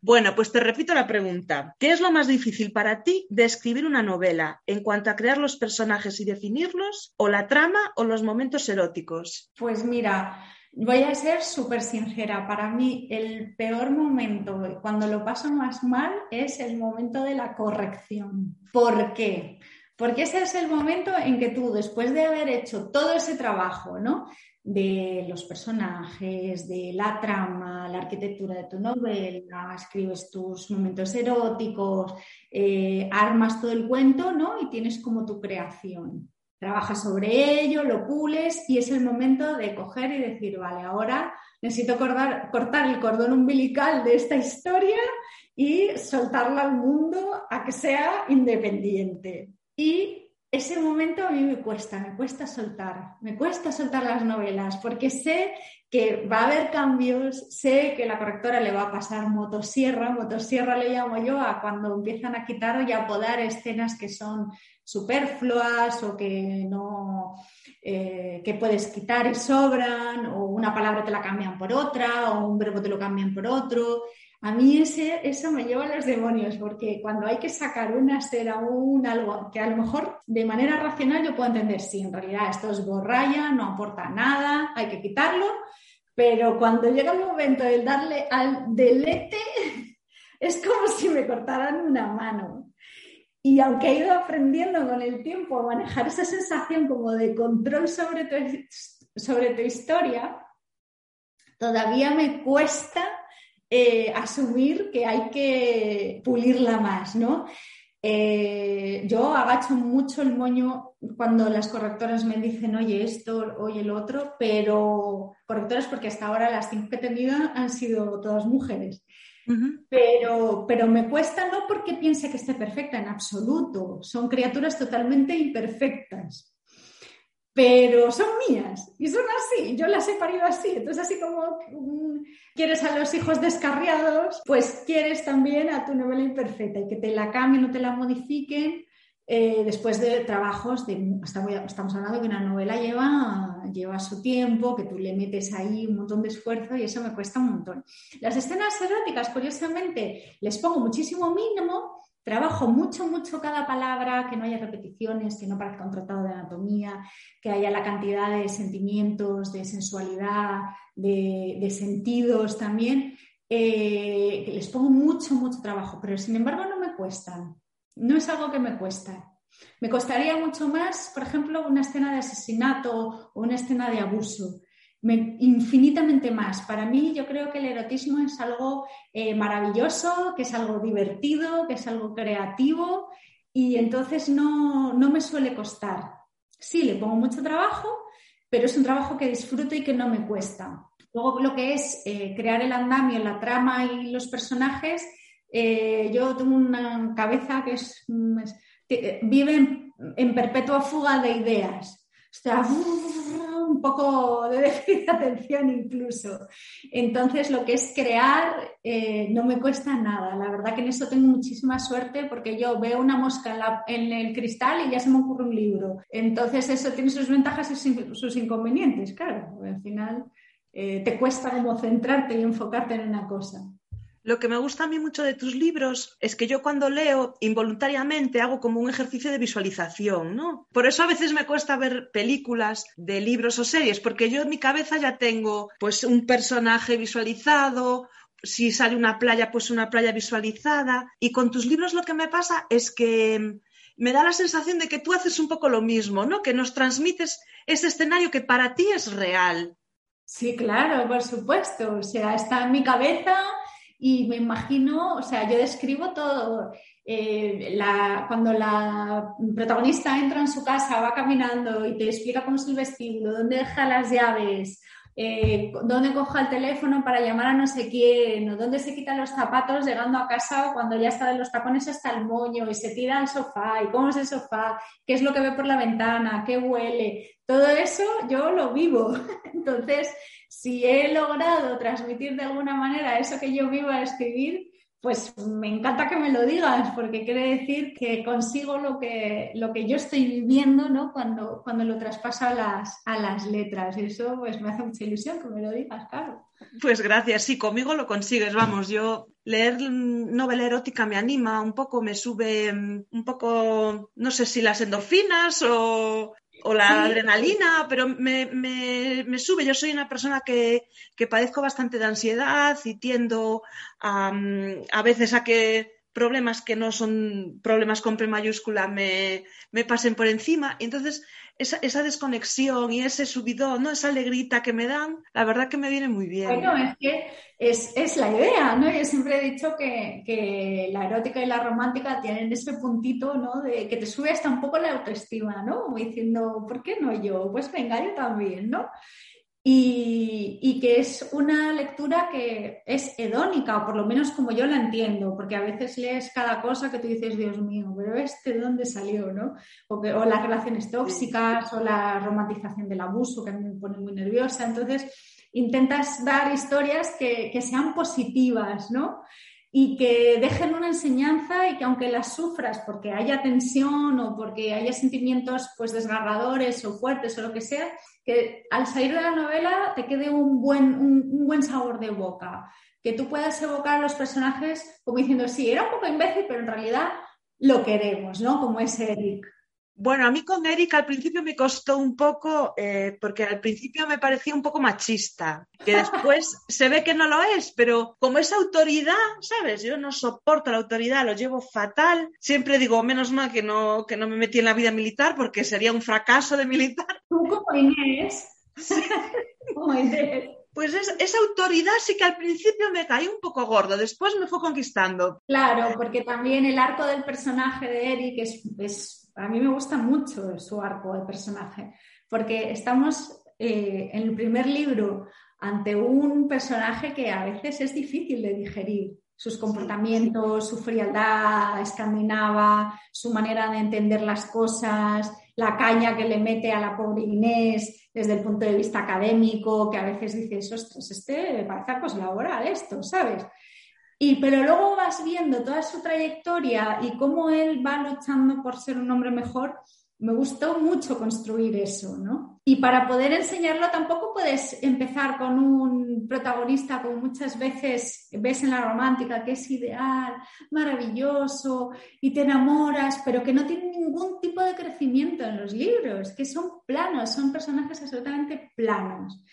Bueno, pues te repito la pregunta. ¿Qué es lo más difícil para ti de escribir una novela en cuanto a crear los personajes y definirlos, o la trama o los momentos eróticos? Pues mira, Voy a ser súper sincera, para mí el peor momento, cuando lo paso más mal, es el momento de la corrección. ¿Por qué? Porque ese es el momento en que tú, después de haber hecho todo ese trabajo, ¿no? De los personajes, de la trama, la arquitectura de tu novela, escribes tus momentos eróticos, eh, armas todo el cuento, ¿no? Y tienes como tu creación trabajas sobre ello, lo pules y es el momento de coger y decir, vale, ahora necesito cortar, cortar el cordón umbilical de esta historia y soltarla al mundo a que sea independiente. Y ese momento a mí me cuesta, me cuesta soltar, me cuesta soltar las novelas porque sé que va a haber cambios, sé que la correctora le va a pasar motosierra, motosierra le llamo yo a cuando empiezan a quitar y a podar escenas que son superfluas o que no eh, que puedes quitar y sobran, o una palabra te la cambian por otra, o un verbo te lo cambian por otro. A mí ese, eso me lleva a los demonios, porque cuando hay que sacar una o un algo que a lo mejor de manera racional yo puedo entender, sí, en realidad esto es borralla, no aporta nada, hay que quitarlo, pero cuando llega el momento de darle al delete, (laughs) es como si me cortaran una mano. Y aunque he ido aprendiendo con el tiempo a manejar esa sensación como de control sobre tu, sobre tu historia, todavía me cuesta eh, asumir que hay que pulirla más, ¿no? Eh, yo agacho mucho el moño cuando las correctoras me dicen, oye, esto, oye, el otro, pero correctoras porque hasta ahora las cinco que he tenido han sido todas mujeres. pero, pero me cuesta no porque piense que esté perfecta, en absoluto. Son criaturas totalmente imperfectas pero son mías y son así, yo las he parido así. Entonces, así como um, quieres a los hijos descarriados, pues quieres también a tu novela imperfecta y que te la cambien o te la modifiquen eh, después de trabajos, de, estamos hablando que una novela lleva, lleva su tiempo, que tú le metes ahí un montón de esfuerzo y eso me cuesta un montón. Las escenas eróticas, curiosamente, les pongo muchísimo mínimo, trabajo mucho, mucho cada palabra, que no haya repeticiones, que no parezca un tratado de anatomía, que haya la cantidad de sentimientos, de sensualidad, de, sentidos también. Eh, les pongo mucho, mucho trabajo, pero sin embargo no me cuestan no es algo que me cuesta. Me costaría mucho más, por ejemplo, una escena de asesinato o una escena de abuso. Infinitamente más. Para mí yo creo que el erotismo es algo eh, maravilloso, que es algo divertido, que es algo creativo y entonces no, me suele costar. Sí, le pongo mucho trabajo, pero es un trabajo que disfruto y que no me cuesta. Luego lo que es eh, crear el andamio, la trama y los personajes, eh, yo tengo una cabeza que es, mm, vive en, perpetua fuga de ideas. O sea, un poco de (laughs) atención incluso. Entonces, lo que es crear eh, no me cuesta nada. La verdad que en eso tengo muchísima suerte porque yo veo una mosca en, el cristal y ya se me ocurre un libro. Entonces, eso tiene sus ventajas y sus inconvenientes, claro. Al final, eh, te cuesta como centrarte y enfocarte en una cosa. Lo que me gusta a mí mucho de tus libros es que yo cuando leo involuntariamente hago como un ejercicio de visualización, ¿no? Por eso a veces me cuesta ver películas de libros o series, porque yo en mi cabeza ya tengo pues un personaje visualizado, si sale una playa, pues una playa visualizada. Y con tus libros lo que me pasa es que me da la sensación de que tú haces un poco lo mismo, ¿no? Que nos transmites ese escenario que para ti es real. Sí, claro, por supuesto. O sea, está en mi cabeza y me imagino, o sea, yo describo todo. Eh, cuando la protagonista entra en su casa, va caminando y te explica cómo es el vestido, dónde deja las llaves, eh, dónde coja el teléfono para llamar a no sé quién, o dónde se quitan los zapatos llegando a casa o cuando ya está de los tacones hasta el moño y se tira al sofá y cómo es el sofá, qué es lo que ve por la ventana, qué huele. Todo eso yo lo vivo. (laughs) Entonces, si he logrado transmitir de alguna manera eso que yo vivo a escribir, pues me encanta que me lo digas, porque quiere decir que consigo lo que, lo que yo estoy viviendo ¿no? cuando, cuando lo traspaso a las, a las letras. Eso pues me hace mucha ilusión que me lo digas, claro. Pues gracias, sí, conmigo lo consigues, vamos, yo leer novela erótica me anima un poco, me sube mm, un poco, no sé si las endorfinas o, o la adrenalina, pero me, me, sube. Yo soy una persona que, que, padezco bastante de ansiedad y tiendo a, a veces a que problemas que no son problemas con P mayúscula me, me pasen por encima. Entonces esa, esa, desconexión y ese subidón, ¿no? esa alegrita que me dan, la verdad que me viene muy bien. Bueno, es que es, es la idea, ¿no? Yo siempre he dicho que, que, la erótica y la romántica tienen ese puntito, ¿no? De que te sube hasta un poco la autoestima, ¿no? diciendo, ¿por qué no yo? Pues venga, yo también, ¿no? Y, que es una lectura que es hedónica, o por lo menos como yo la entiendo, porque a veces lees cada cosa que tú dices, Dios mío, pero este de dónde salió, ¿no? O, o las relaciones tóxicas, o la romantización del abuso, que a mí me pone muy nerviosa. Entonces, intentas dar historias que, que sean positivas, ¿no? Y que dejen una enseñanza y que aunque las sufras porque haya tensión o porque haya sentimientos pues desgarradores o fuertes o lo que sea, que al salir de la novela te quede un buen, un, buen sabor de boca, que tú puedas evocar a los personajes como diciendo, sí, era un poco imbécil, pero en realidad lo queremos, ¿no? Como es Eric. Bueno, a mí con Erika al principio me costó un poco, eh, porque al principio me parecía un poco machista, que después (laughs) se ve que no lo es, pero como es autoridad, ¿sabes? Yo no soporto la autoridad, lo llevo fatal. Siempre digo, menos mal que no, que no me metí en la vida militar, porque sería un fracaso de militar. Tú como Inés. (laughs) como Inés. Pues esa autoridad sí que al principio me caí un poco gordo, después me fue conquistando. Claro, porque también el arco del personaje de Eric es, es a mí me gusta mucho su arco de personaje, porque estamos eh, en el primer libro ante un personaje que a veces es difícil de digerir. Sus comportamientos, su frialdad escandinava, su manera de entender las cosas, la caña que le mete a la pobre Inés desde el punto de vista académico, que a veces dices, ostras, este parece pues laboral esto, ¿sabes? Y, pero luego vas viendo toda su trayectoria y cómo él va luchando por ser un hombre mejor. Me gustó mucho construir eso, ¿no? Y para poder enseñarlo tampoco puedes empezar con un protagonista como muchas veces ves en la romántica, que es ideal, maravilloso y te enamoras, pero que no tiene ningún tipo de crecimiento en los libros, que son planos, son personajes absolutamente planos.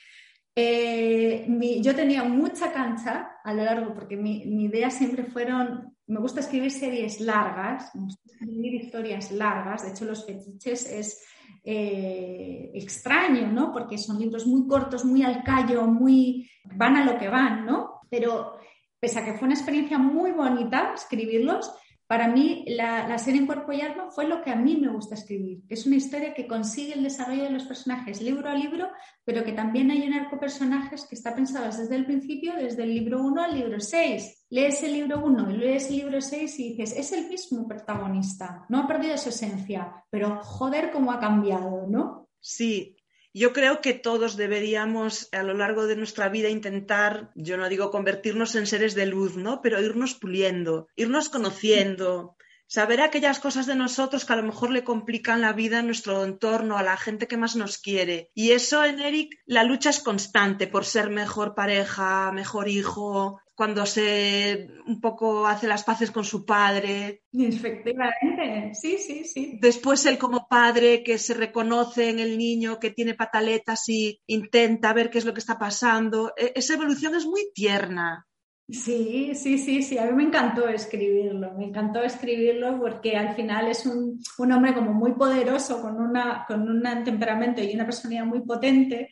Eh, yo tenía mucha cancha a lo largo, porque mi, idea siempre fueron, me gusta escribir series largas, me gusta escribir historias largas, de hecho los fetiches es eh, extraño, ¿no? Porque son libros muy cortos, muy al callo, muy, van a lo que van, ¿no? Pero pese a que fue una experiencia muy bonita escribirlos, para mí, la, serie en cuerpo y alma fue lo que a mí me gusta escribir, es una historia que consigue el desarrollo de los personajes libro a libro, pero que también hay un arco personajes que está pensado desde el principio, desde el libro 1 al libro 6. Lees el libro 1 y lees el libro 6 y dices, es el mismo protagonista, no ha perdido su esencia, pero joder cómo ha cambiado, ¿no? Sí, yo creo que todos deberíamos a lo largo de nuestra vida intentar, yo no digo convertirnos en seres de luz, ¿no? Pero irnos puliendo, irnos conociendo, saber aquellas cosas de nosotros que a lo mejor le complican la vida a nuestro entorno, a la gente que más nos quiere. Y eso en Eric, la lucha es constante por ser mejor pareja, mejor hijo, cuando se un poco hace las paces con su padre. Efectivamente, sí, sí, sí. Después él como padre que se reconoce en el niño que tiene pataletas y intenta ver qué es lo que está pasando. E, esa evolución es muy tierna. Sí, sí, sí, sí, a mí me encantó escribirlo, me encantó escribirlo porque al final es un, un hombre como muy poderoso, con, una, con un temperamento y una personalidad muy potente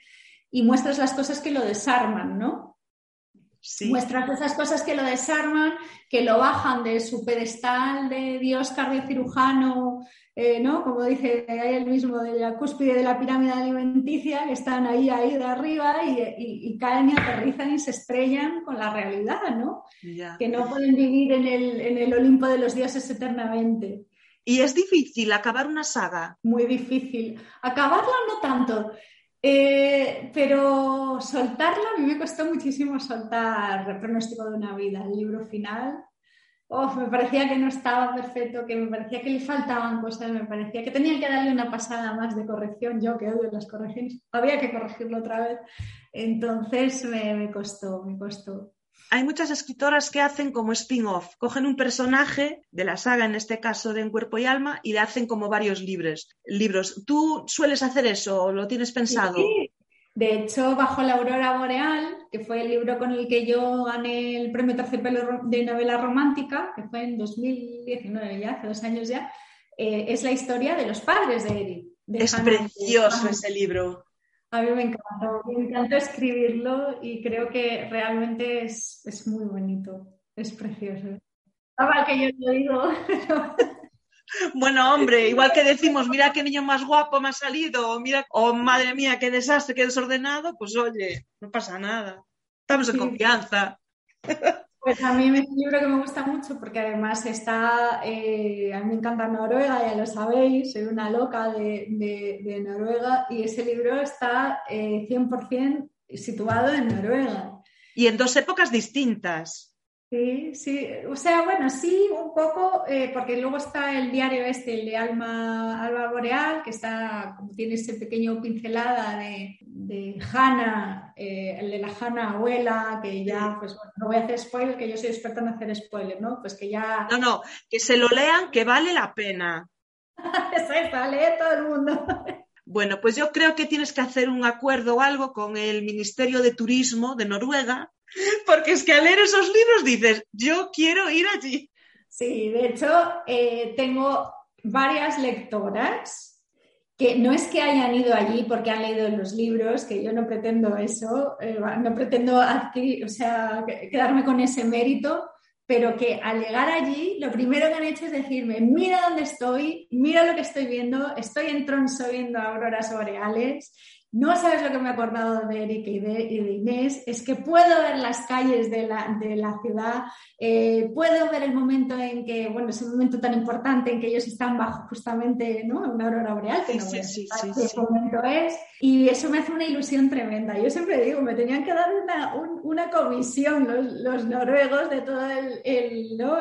y muestras las cosas que lo desarman, ¿no? Muestras esas cosas que lo desarman, que lo bajan de su pedestal de Dios cardiocirujano, eh, ¿no? Como dice ahí el mismo, de la cúspide de la pirámide alimenticia, que están ahí, ahí de arriba y, caen y aterrizan y se estrellan con la realidad, ¿no? Que no pueden vivir en el, en el Olimpo de los dioses eternamente. Y es difícil acabar una saga. Muy difícil. Acabarla no tanto. Eh, pero soltarlo, a mí me costó muchísimo soltar el pronóstico de una vida, el libro final. me parecía que no estaba perfecto, que me parecía que le faltaban cosas, me parecía que tenía que darle una pasada más de corrección. Yo que odio las correcciones, había que corregirlo otra vez. Entonces me, me costó, me costó hay muchas escritoras que hacen como spin-off, cogen un personaje de la saga, en este caso de En Cuerpo y Alma, y le hacen como varios libros. libros. ¿Tú sueles hacer eso o lo tienes pensado? Sí. De hecho, Bajo la Aurora Boreal, que fue el libro con el que yo gané el premio Terciopelo de novela romántica, que fue en 2019 ya, hace dos años ya, eh, es la historia de los padres de Eric. es precioso ese libro. A mí me encantó, me encantó escribirlo y creo que realmente es, es muy bonito, es precioso. Ahora que yo lo digo. (laughs) Bueno, hombre, igual que decimos, mira qué niño más guapo me ha salido, o mira, oh madre mía, qué desastre, qué desordenado, pues oye, no pasa nada. Estamos en confianza. (laughs) Pues a mí es un libro que me gusta mucho porque además está, eh, a mí me encanta Noruega, ya lo sabéis, soy una loca de, Noruega y ese libro está 100% eh, situado en Noruega. Y en dos épocas distintas. Sí, sí, o sea, bueno, sí, un poco, eh, porque luego está el diario este, el de Alma, Alba Boreal, que está, como tiene ese pequeño pincelada de, de Hanna, eh, el de la Hanna abuela, que ya, pues bueno, no voy a hacer spoiler, que yo soy experta en hacer spoiler, ¿no? Pues que ya... No, no, que se lo lean, que vale la pena. (laughs) Exacto, lee todo el mundo. Bueno, pues yo creo que tienes que hacer un acuerdo o algo con el Ministerio de Turismo de Noruega porque es que al leer esos libros dices, yo quiero ir allí. Sí, de hecho, eh, tengo varias lectoras que no es que hayan ido allí porque han leído los libros, que yo no pretendo eso, eh, no pretendo adquirir, o quedarme con ese mérito, pero que al llegar allí, lo primero que han hecho es decirme, mira dónde estoy, mira lo que estoy viendo, estoy en Tronso viendo auroras boreales no sabes lo que me he acordado de Eric y de, Inés, es que puedo ver las calles de la, ciudad, eh, puedo ver el momento en que, bueno, es un momento tan importante en que ellos están bajo justamente ¿no? una aurora boreal, que no sí, sí, qué momento es, y eso me hace una ilusión tremenda. Yo siempre digo, me tenían que dar una, comisión los, noruegos de toda el, ¿no?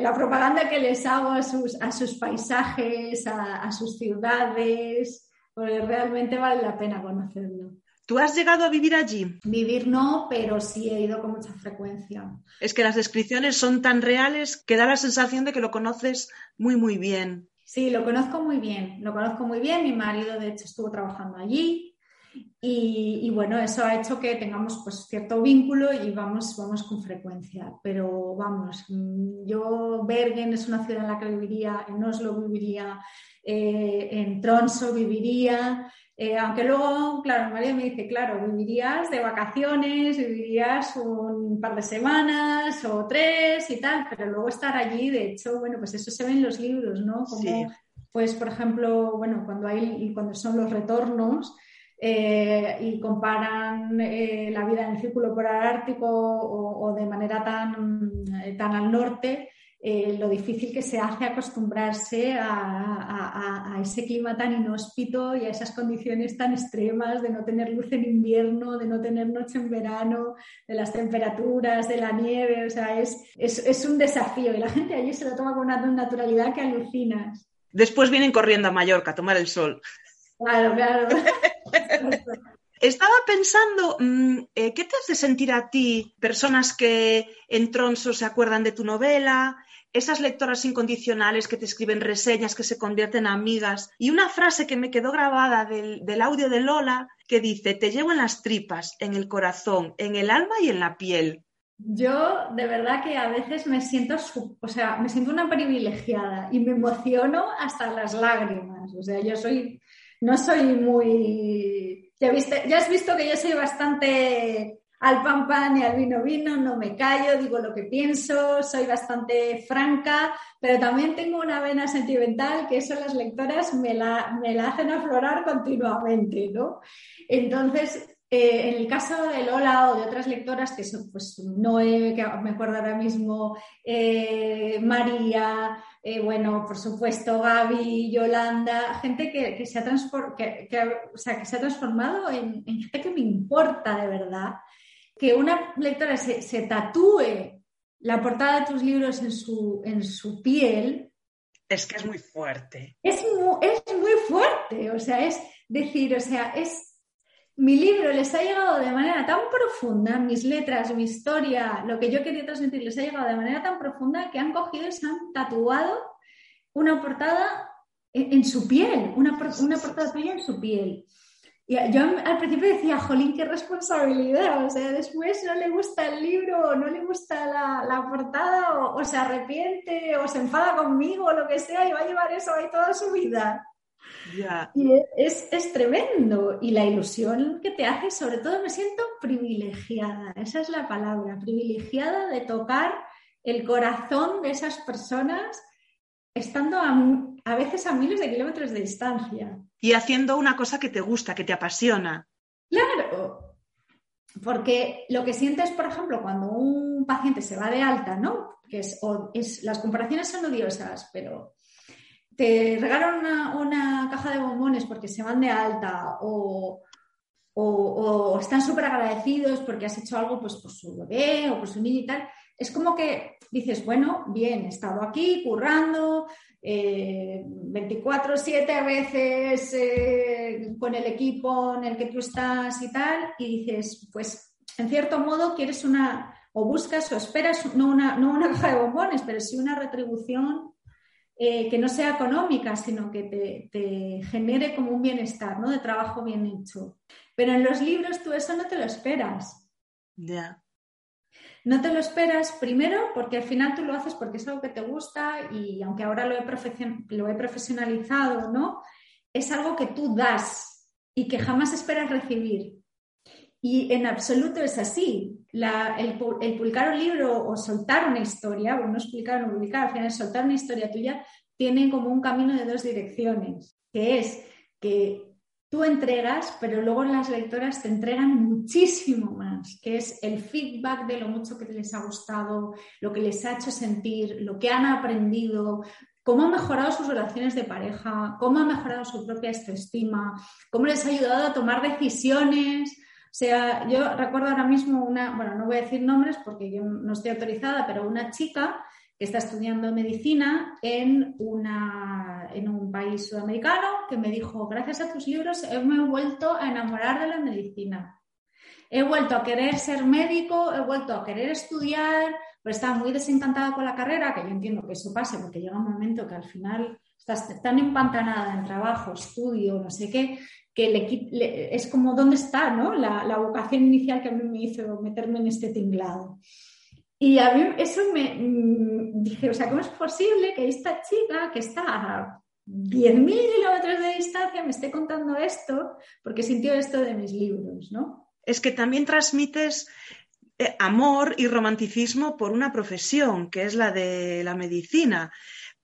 la, propaganda que les hago a sus, a sus paisajes, a sus ciudades porque realmente vale la pena conocerlo. ¿Tú has llegado a vivir allí? Vivir no, pero sí he ido con mucha frecuencia. Es que las descripciones son tan reales que da la sensación de que lo conoces muy, muy bien. Sí, lo conozco muy bien, lo conozco muy bien. Mi marido, de hecho, estuvo trabajando allí. Y, bueno, eso ha hecho que tengamos pues, cierto vínculo y vamos, vamos con frecuencia. Pero vamos, mm, yo Bergen es una ciudad en la que viviría, en Oslo viviría, eh, en Tronso viviría, eh, aunque luego, claro, María me dice, claro, vivirías de vacaciones, vivirías un par de semanas o tres y tal, pero luego estar allí, de hecho, bueno, pues eso se ve en los libros, ¿no? Como, pues, por ejemplo, bueno, cuando hay, cuando son los retornos, eh, y comparan la vida en el círculo polar ártico o, o de manera tan, tan al norte, eh, lo difícil que se hace acostumbrarse a, ese clima tan inhóspito y a esas condiciones tan extremas de no tener luz en invierno, de no tener noche en verano, de las temperaturas, de la nieve, o sea, es, es, un desafío y la gente allí se lo toma con una naturalidad que alucinas. Después vienen corriendo a Mallorca a tomar el sol. Claro, claro. Estaba pensando, mm, eh, ¿qué te hace sentir a ti personas que en Tronso se acuerdan de tu novela, esas lectoras incondicionales que te escriben reseñas, que se convierten en amigas. Y una frase que me quedó grabada del, audio de Lola que dice, te llevo en las tripas, en el corazón, en el alma y en la piel. Yo de verdad que a veces me siento, o sea, me siento una privilegiada y me emociono hasta las lágrimas. O sea, yo soy, no soy muy Ya, has visto que yo soy bastante al pan pan y al vino vino, no me callo, digo lo que pienso, soy bastante franca, pero también tengo una vena sentimental que eso las lectoras me la, me la hacen aflorar continuamente, ¿no? Entonces, eh, en el caso de Lola o de otras lectoras, que son pues Noé, que me acuerdo ahora mismo, eh, María, eh, bueno, por supuesto, Gaby, Yolanda, gente que, se, ha que, se ha transformado en, gente que me importa de verdad. Que una lectora se, tatúe la portada de tus libros en su, en su piel. Es que es muy fuerte. Es es muy fuerte, o sea, es decir, o sea, es mi libro les ha llegado de manera tan profunda, mis letras, mi historia, lo que yo quería transmitir les ha llegado de manera tan profunda que han cogido y se han tatuado una portada en, su piel, una, portada tuya en su piel. Y yo al principio decía, jolín, qué responsabilidad. O sea, después no le gusta el libro, no le gusta la, portada, o, o, se arrepiente, o se enfada conmigo, o lo que sea, y va a llevar eso ahí toda su vida. Y es, tremendo. Y la ilusión que te hace, sobre todo me siento privilegiada, esa es la palabra, privilegiada de tocar el corazón de esas personas estando a, veces a miles de kilómetros de distancia. Y haciendo una cosa que te gusta, que te apasiona. Claro, porque lo que sientes, por ejemplo, cuando un paciente se va de alta, ¿no? Que es, es las comparaciones son odiosas, pero te regalan una, caja de bombones porque se van de alta o, están súper agradecidos porque has hecho algo pues, por su bebé o por su niño y tal, es como que dices, bueno, bien, he estado aquí currando 24/7 eh, a veces eh, con el equipo en el que tú estás y tal, y dices, pues en cierto modo quieres una, o buscas o esperas, no una, no una caja de bombones, pero sí una retribución eh, que no sea económica, sino que te, genere como un bienestar, ¿no? De trabajo bien hecho. Pero en los libros tú eso no te lo esperas. Ya. No te lo esperas primero porque al final tú lo haces porque es algo que te gusta y aunque ahora lo he, lo he profesionalizado, ¿no? Es algo que tú das y que jamás esperas recibir. Y en absoluto es así. El, publicar un libro o soltar una historia, bueno, no explicar no publicar, al final soltar una historia tuya, tiene como un camino de dos direcciones, que es que tú entregas, pero luego las lectoras te entregan muchísimo más, que es el feedback de lo mucho que les ha gustado, lo que les ha hecho sentir, lo que han aprendido, cómo han mejorado sus relaciones de pareja, cómo ha mejorado su propia autoestima, cómo les ha ayudado a tomar decisiones sea, yo recuerdo ahora mismo una, bueno, no voy a decir nombres porque yo no estoy autorizada, pero una chica que está estudiando medicina en, una, en un país sudamericano que me dijo, gracias a tus libros me he vuelto a enamorar de la medicina. He vuelto a querer ser médico, he vuelto a querer estudiar, pero estaba muy desencantada con la carrera, que yo entiendo que eso pase porque llega un momento que al final estás tan empantanada en trabajo, estudio, no sé qué, que es como dónde está ¿no? la, vocación inicial que a mí me hizo meterme en este tinglado. Y a mí eso me mm, dije, o sea, ¿cómo es posible que esta chica que está a 10.000 kilómetros de distancia me esté contando esto porque sintió esto de mis libros, ¿no? Es que también transmites eh, amor y romanticismo por una profesión, que es la de la medicina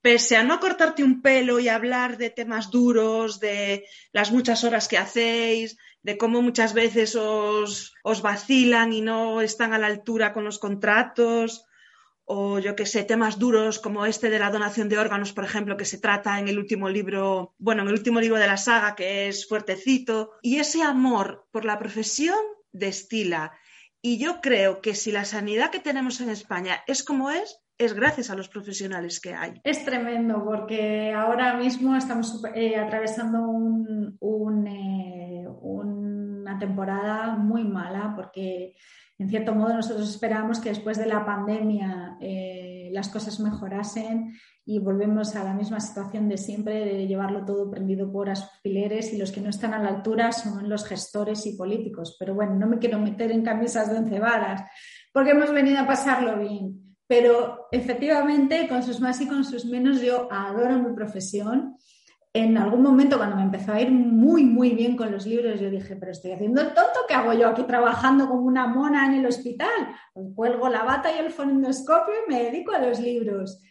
pese a no cortarte un pelo y hablar de temas duros, de las muchas horas que hacéis, de cómo muchas veces os, vacilan y no están a la altura con los contratos, o yo que sé, temas duros como este de la donación de órganos, por ejemplo, que se trata en el último libro, bueno, en el último libro de la saga, que es fuertecito, y ese amor por la profesión destila. Y yo creo que si la sanidad que tenemos en España es como es, es gracias a los profesionales que hay. Es tremendo porque ahora mismo estamos eh, atravesando eh, una temporada muy mala porque en cierto modo nosotros esperábamos que después de la pandemia eh, las cosas mejorasen y volvemos a la misma situación de siempre de llevarlo todo prendido por alfileres y los que no están a la altura son los gestores y políticos. Pero bueno, no me quiero meter en camisas de once varas porque hemos venido a pasarlo bien. Pero efectivamente, con sus más y con sus menos, yo adoro mi profesión. en algún momento cuando me empezó a ir muy, muy bien con los libros, yo dije, pero estoy haciendo el tonto, ¿qué hago yo aquí trabajando como una mona en el hospital? Pues cuelgo la bata y el fonendoscopio y me dedico a los libros.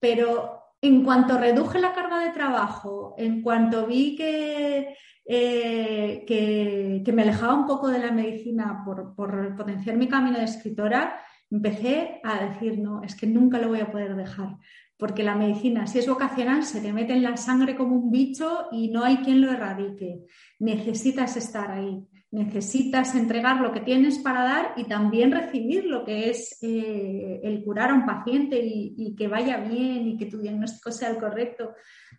Pero en cuanto reduje la carga de trabajo, en cuanto vi que, eh, que, me alejaba un poco de la medicina por, por potenciar mi camino de escritora, empecé a decir, no, es que nunca lo voy a poder dejar, porque la medicina, si es vocacional, se te mete en la sangre como un bicho y no hay quien lo erradique. Necesitas estar ahí, necesitas entregar lo que tienes para dar y también recibir lo que es eh, el curar a un paciente y, que vaya bien y que tu diagnóstico sea el correcto.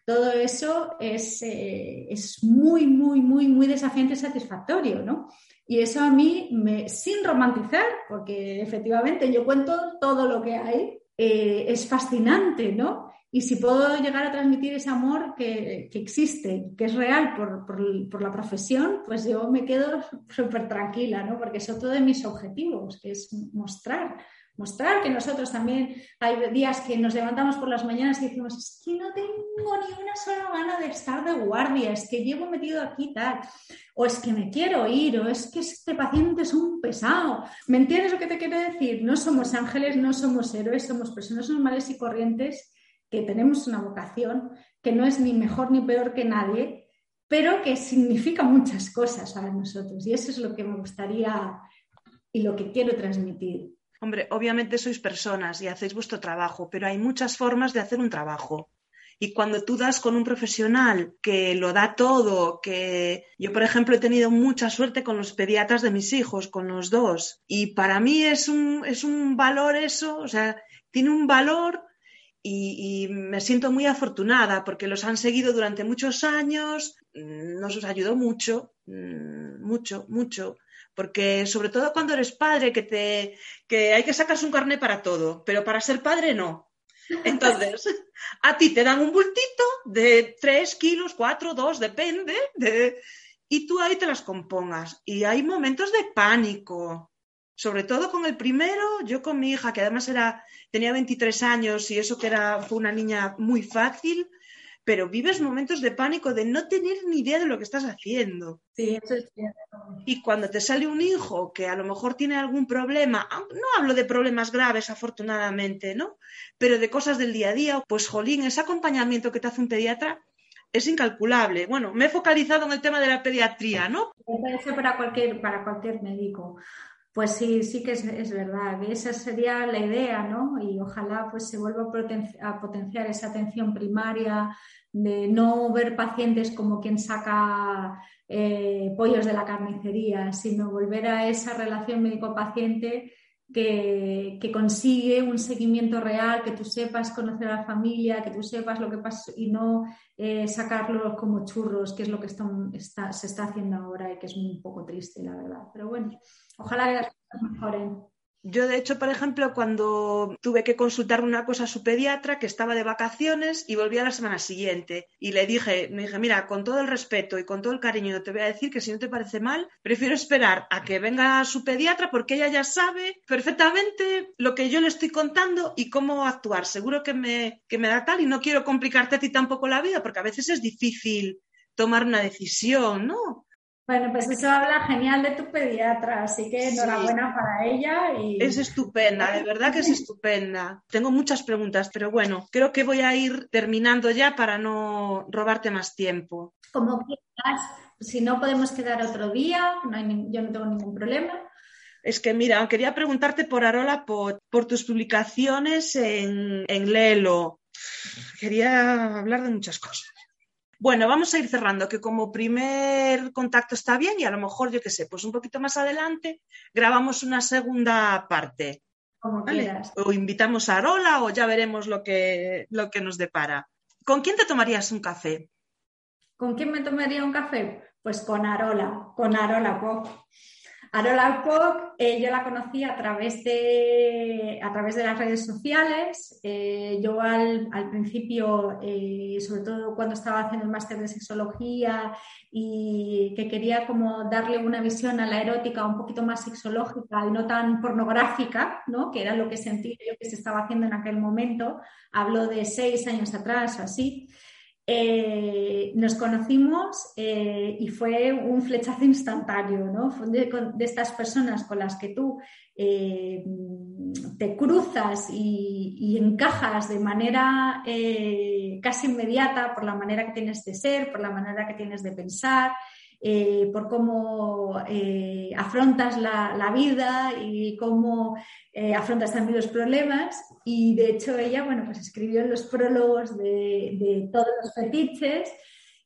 Todo eso es, eh, es muy, muy, muy, muy desafiante y satisfactorio, ¿no? Y eso a mí, me, sin romantizar, porque efectivamente yo cuento todo lo que hay, eh, es fascinante, ¿no? Y si puedo llegar a transmitir ese amor que, existe, que es real por, la profesión, pues yo me quedo súper tranquila, ¿no? Porque es otro de mis objetivos, que es mostrar mostrar que nosotros también hay días que nos levantamos por las mañanas y decimos, es que no tengo ni una sola gana de estar de guardia, es que llevo metido aquí tal, o es que me quiero ir, o es que este paciente es un pesado. ¿Me entiendes lo que te quiero decir? No somos ángeles, no somos héroes, somos personas normales y corrientes que tenemos una vocación que no es ni mejor ni peor que nadie, pero que significa muchas cosas para nosotros. Y eso es lo que me gustaría y lo que quiero transmitir. Hombre, obviamente sois personas y hacéis vuestro trabajo, pero hay muchas formas de hacer un trabajo. Y cuando tú das con un profesional que lo da todo, que yo, por ejemplo, he tenido mucha suerte con los pediatras de mis hijos, con los dos, y para mí es un, es un valor eso, o sea, tiene un valor y, me siento muy afortunada porque los han seguido durante muchos años, mm, nos ayudó mucho, mm, mucho, mucho porque sobre todo cuando eres padre, que, te, que hay que sacarse un carnet para todo, pero para ser padre no. Entonces, (laughs) a ti te dan un bultito de 3 kilos, 4, 2, depende, de, y tú ahí te las compongas. Y hay momentos de pánico, sobre todo con el primero, yo con mi hija, que además era, tenía 23 años y eso que era, fue una niña muy fácil, pero vives momentos de pánico de no tener ni idea de lo que estás haciendo. Sí, eso es cierto. Y cuando te sale un hijo que a lo mejor tiene algún problema, no hablo de problemas graves afortunadamente, ¿no? Pero de cosas del día a día, pues jolín, ese acompañamiento que te hace un pediatra es incalculable. Bueno, me he focalizado en el tema de la pediatría, ¿no? Eso para cualquier, para cualquier médico. Pues sí, sí que es, verdad, esa sería la idea, ¿no? Y ojalá pues se vuelva a, potenciar esa atención primaria, de no ver pacientes como quien saca eh, pollos de la carnicería, sino volver a esa relación médico-paciente que, consigue un seguimiento real, que tú sepas conocer a la familia, que tú sepas lo que pasa y no eh, sacarlos como churros, que es lo que se está haciendo ahora y que es un poco triste, la verdad. Pero bueno, ojalá que cosas mejoren. Yo, de hecho, por ejemplo, cuando tuve que consultar una cosa a su pediatra, que estaba de vacaciones y volvía la semana siguiente, y le dije, me dije, mira, con todo el respeto y con todo el cariño, te voy a decir que si no te parece mal, prefiero esperar a que venga su pediatra porque ella ya sabe perfectamente lo que yo le estoy contando y cómo actuar. Seguro que me, que me da tal y no quiero complicarte a ti tampoco la vida porque a veces es difícil tomar una decisión, ¿no? Bueno, pues eso habla genial de tu pediatra, así que enhorabuena para ella. Y... Es estupenda, de verdad que es estupenda. Tengo muchas preguntas, pero bueno, creo que voy a ir terminando ya para no robarte más tiempo. Como quieras, si no podemos quedar otro día, yo no tengo ningún problema. Es que mira, quería preguntarte por Arola, por, tus publicaciones en, en Lelo. Quería hablar de muchas cosas. Bueno, vamos a ir cerrando, que como primer contacto está bien y a lo mejor, yo qué sé, pues un poquito más adelante grabamos una segunda parte. Como quieras. O invitamos a Arola o ya veremos lo que, lo que nos depara. ¿Con quién te tomarías un café? ¿Con quién me tomaría un café? Pues con Arola, con Arola Pop. Arola Pop, eh, yo la conocí a través de, a través de las redes sociales. Eh, yo al, principio, eh, sobre todo cuando estaba haciendo el máster de sexología y que quería como darle una visión a la erótica un poquito más sexológica y no tan pornográfica, ¿no? que era lo que sentía yo que se estaba haciendo en aquel momento, hablo de seis años atrás o así. Eh, nos conocimos eh, y fue un flechazo instantáneo, ¿no? De, estas personas con las que tú eh, te cruzas y, encajas de manera casi inmediata por la manera que tienes de ser, por la manera que tienes de pensar. Por cómo afrontas la, vida y cómo afrontas también los problemas. Y de hecho ella, bueno, pues escribió los prólogos de, todos los fetiches.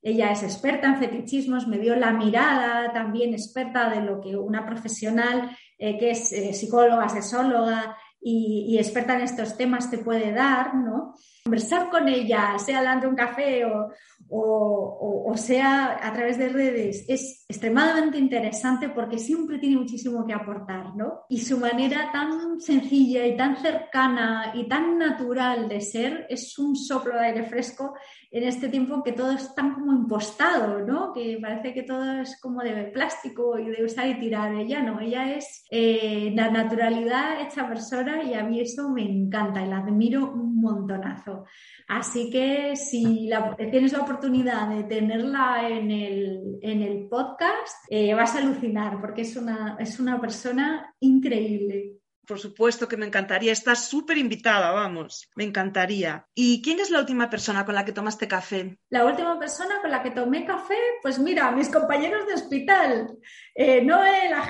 Ella es experta en fetichismos, me dio la mirada también experta de lo que una profesional eh, que es eh, psicóloga, sexóloga y, experta en estos temas te puede dar, ¿no? Conversar con ella, sea dando un café o, o, sea a través de redes, es extremadamente interesante porque siempre tiene muchísimo que aportar, ¿no? Y su manera tan sencilla y tan cercana y tan natural de ser es un soplo de aire fresco en este tiempo que todo es tan como impostado, ¿no? Que parece que todo es como de plástico y de usar y tirar. Ella no, ella es eh, la naturalidad hecha persona y a mí eso me encanta y la admiro montonazo. Así que si tienes la oportunidad de tenerla en el, podcast, eh, vas a alucinar porque es una, es una persona increíble. Por supuesto que me encantaría. Estás súper invitada, vamos. Me encantaría. ¿Y quién es la última persona con la que tomaste café? La última persona con la que tomé café, pues mira, mis compañeros de hospital. Eh, Noé, la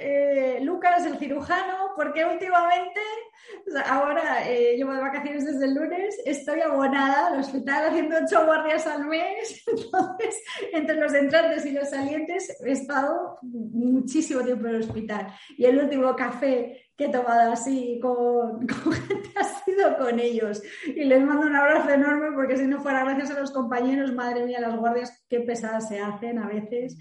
eh, Lucas, el cirujano, porque últimamente ahora eh, llevo de vacaciones desde el lunes, estoy abonada al hospital haciendo ocho guardias al mes. (laughs) Entonces, entre los entrantes y los salientes he estado muchísimo tiempo en el hospital. Y el último café que he tomado así con, (laughs) con, gente ha sido con ellos. Y les mando un abrazo enorme porque si no fuera gracias a los compañeros, madre mía, las guardias, qué pesadas se hacen a veces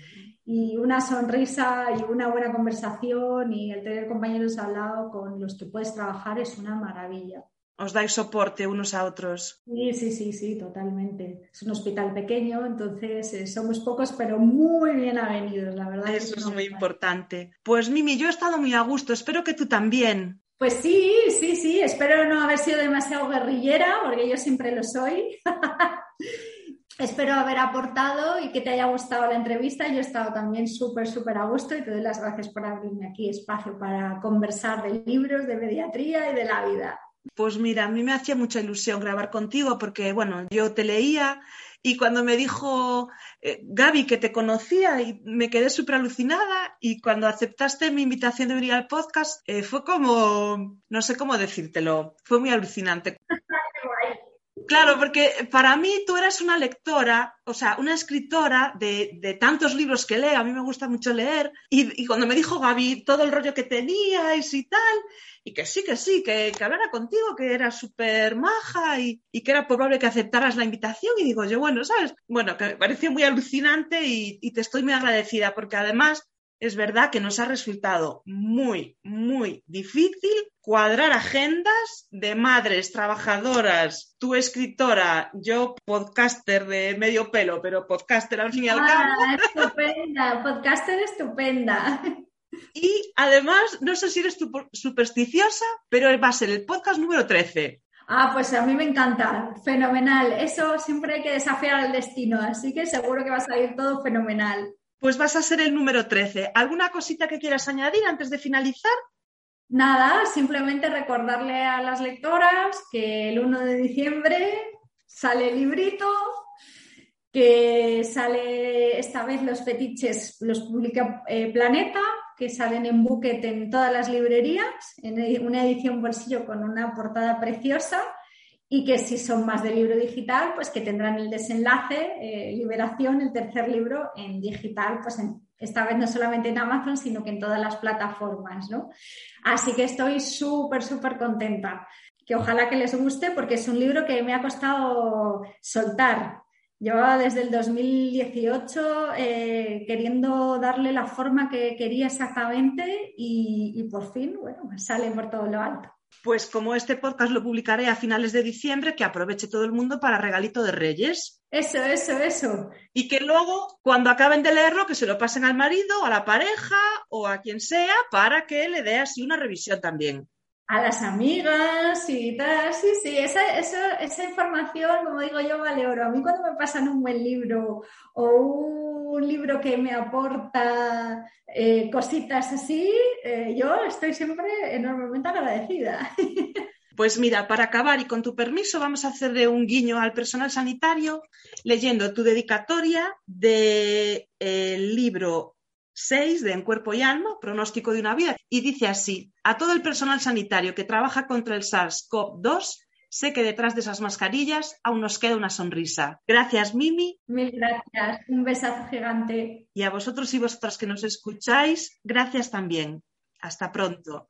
y una sonrisa y una buena conversación y el tener compañeros al lado con los que puedes trabajar es una maravilla. Os dais soporte unos a otros. Sí, sí, sí, sí, totalmente. Es un hospital pequeño, entonces eh, somos pocos, pero muy bien avenidos, la verdad. Eso es, muy importante. Pues Mimi, yo he estado muy a gusto, espero que tú también. Pues sí, sí, sí, espero no haber sido demasiado guerrillera, porque yo siempre lo soy. (laughs) Espero haber aportado y que te haya gustado la entrevista. Yo he estado también súper, súper a gusto y te doy las gracias por abrirme aquí espacio para conversar de libros, de pediatría y de la vida. Pues mira, a mí me hacía mucha ilusión grabar contigo porque, bueno, yo te leía y cuando me dijo eh, Gaby que te conocía y me quedé súper alucinada y cuando aceptaste mi invitación de venir al podcast eh, fue como, no sé cómo decírtelo, fue muy alucinante. Claro, porque para mí tú eras una lectora, o sea, una escritora de, tantos libros que leo, a mí me gusta mucho leer, y, cuando me dijo Gaby todo el rollo que teníais y tal, y que sí, que sí, que, que hablara contigo, que era súper maja y, que era probable que aceptaras la invitación, y digo yo, bueno, ¿sabes? Bueno, que me pareció muy alucinante y te estoy muy agradecida, porque además es verdad que nos ha resultado muy, muy difícil cuadrar agendas de madres trabajadoras, tú escritora, yo podcaster de medio pelo, pero podcaster al fin y al ah, cabo. (laughs) Estupenda, podcaster estupenda. Y además, no sé si eres supersticiosa, pero va a ser el podcast número 13. Ah, pues a mí me encanta, fenomenal. Eso siempre hay que desafiar al destino, así que seguro que va a salir todo fenomenal. Pues vas a ser el número 13. ¿Alguna cosita que quieras añadir antes de finalizar? Nada, simplemente recordarle a las lectoras que el 1 de diciembre sale el librito, que sale esta vez los fetiches, los publica eh, Planeta, que salen en bucket en todas las librerías, en una edición bolsillo con una portada preciosa y que si son más de libro digital, pues que tendrán el desenlace, eh, Liberación, el tercer libro en digital, pues esta vez no solamente en Amazon, sino que en todas las plataformas, ¿no? Así que estoy súper, súper contenta. Que ojalá que les guste porque es un libro que me ha costado soltar. Llevaba desde el 2018 eh, queriendo darle la forma que quería exactamente y, y por fin, bueno, sale por todo lo alto. Pues como este podcast lo publicaré a finales de diciembre, que aproveche todo el mundo para regalito de Reyes. Eso, eso, eso. Y que luego, cuando acaben de leerlo, que se lo pasen al marido, a la pareja o a quien sea, para que le dé así una revisión también. A las amigas y tal. Sí, sí, esa, esa, información, como digo yo, vale oro. A mí cuando me pasan un buen libro o un libro que me aporta eh, cositas así, eh, yo estoy siempre enormemente agradecida. (laughs) Pues mira, para acabar y con tu permiso, vamos a hacerle un guiño al personal sanitario leyendo tu dedicatoria del libro 6 de En Cuerpo y Alma, Pronóstico de una Vida, y dice así, a todo el personal sanitario que trabaja contra el SARS-CoV-2, sé que detrás de esas mascarillas aún nos queda una sonrisa. Gracias, Mimi. Mil gracias, un besazo gigante. Y a vosotros y vosotras que nos escucháis, gracias también. Hasta pronto.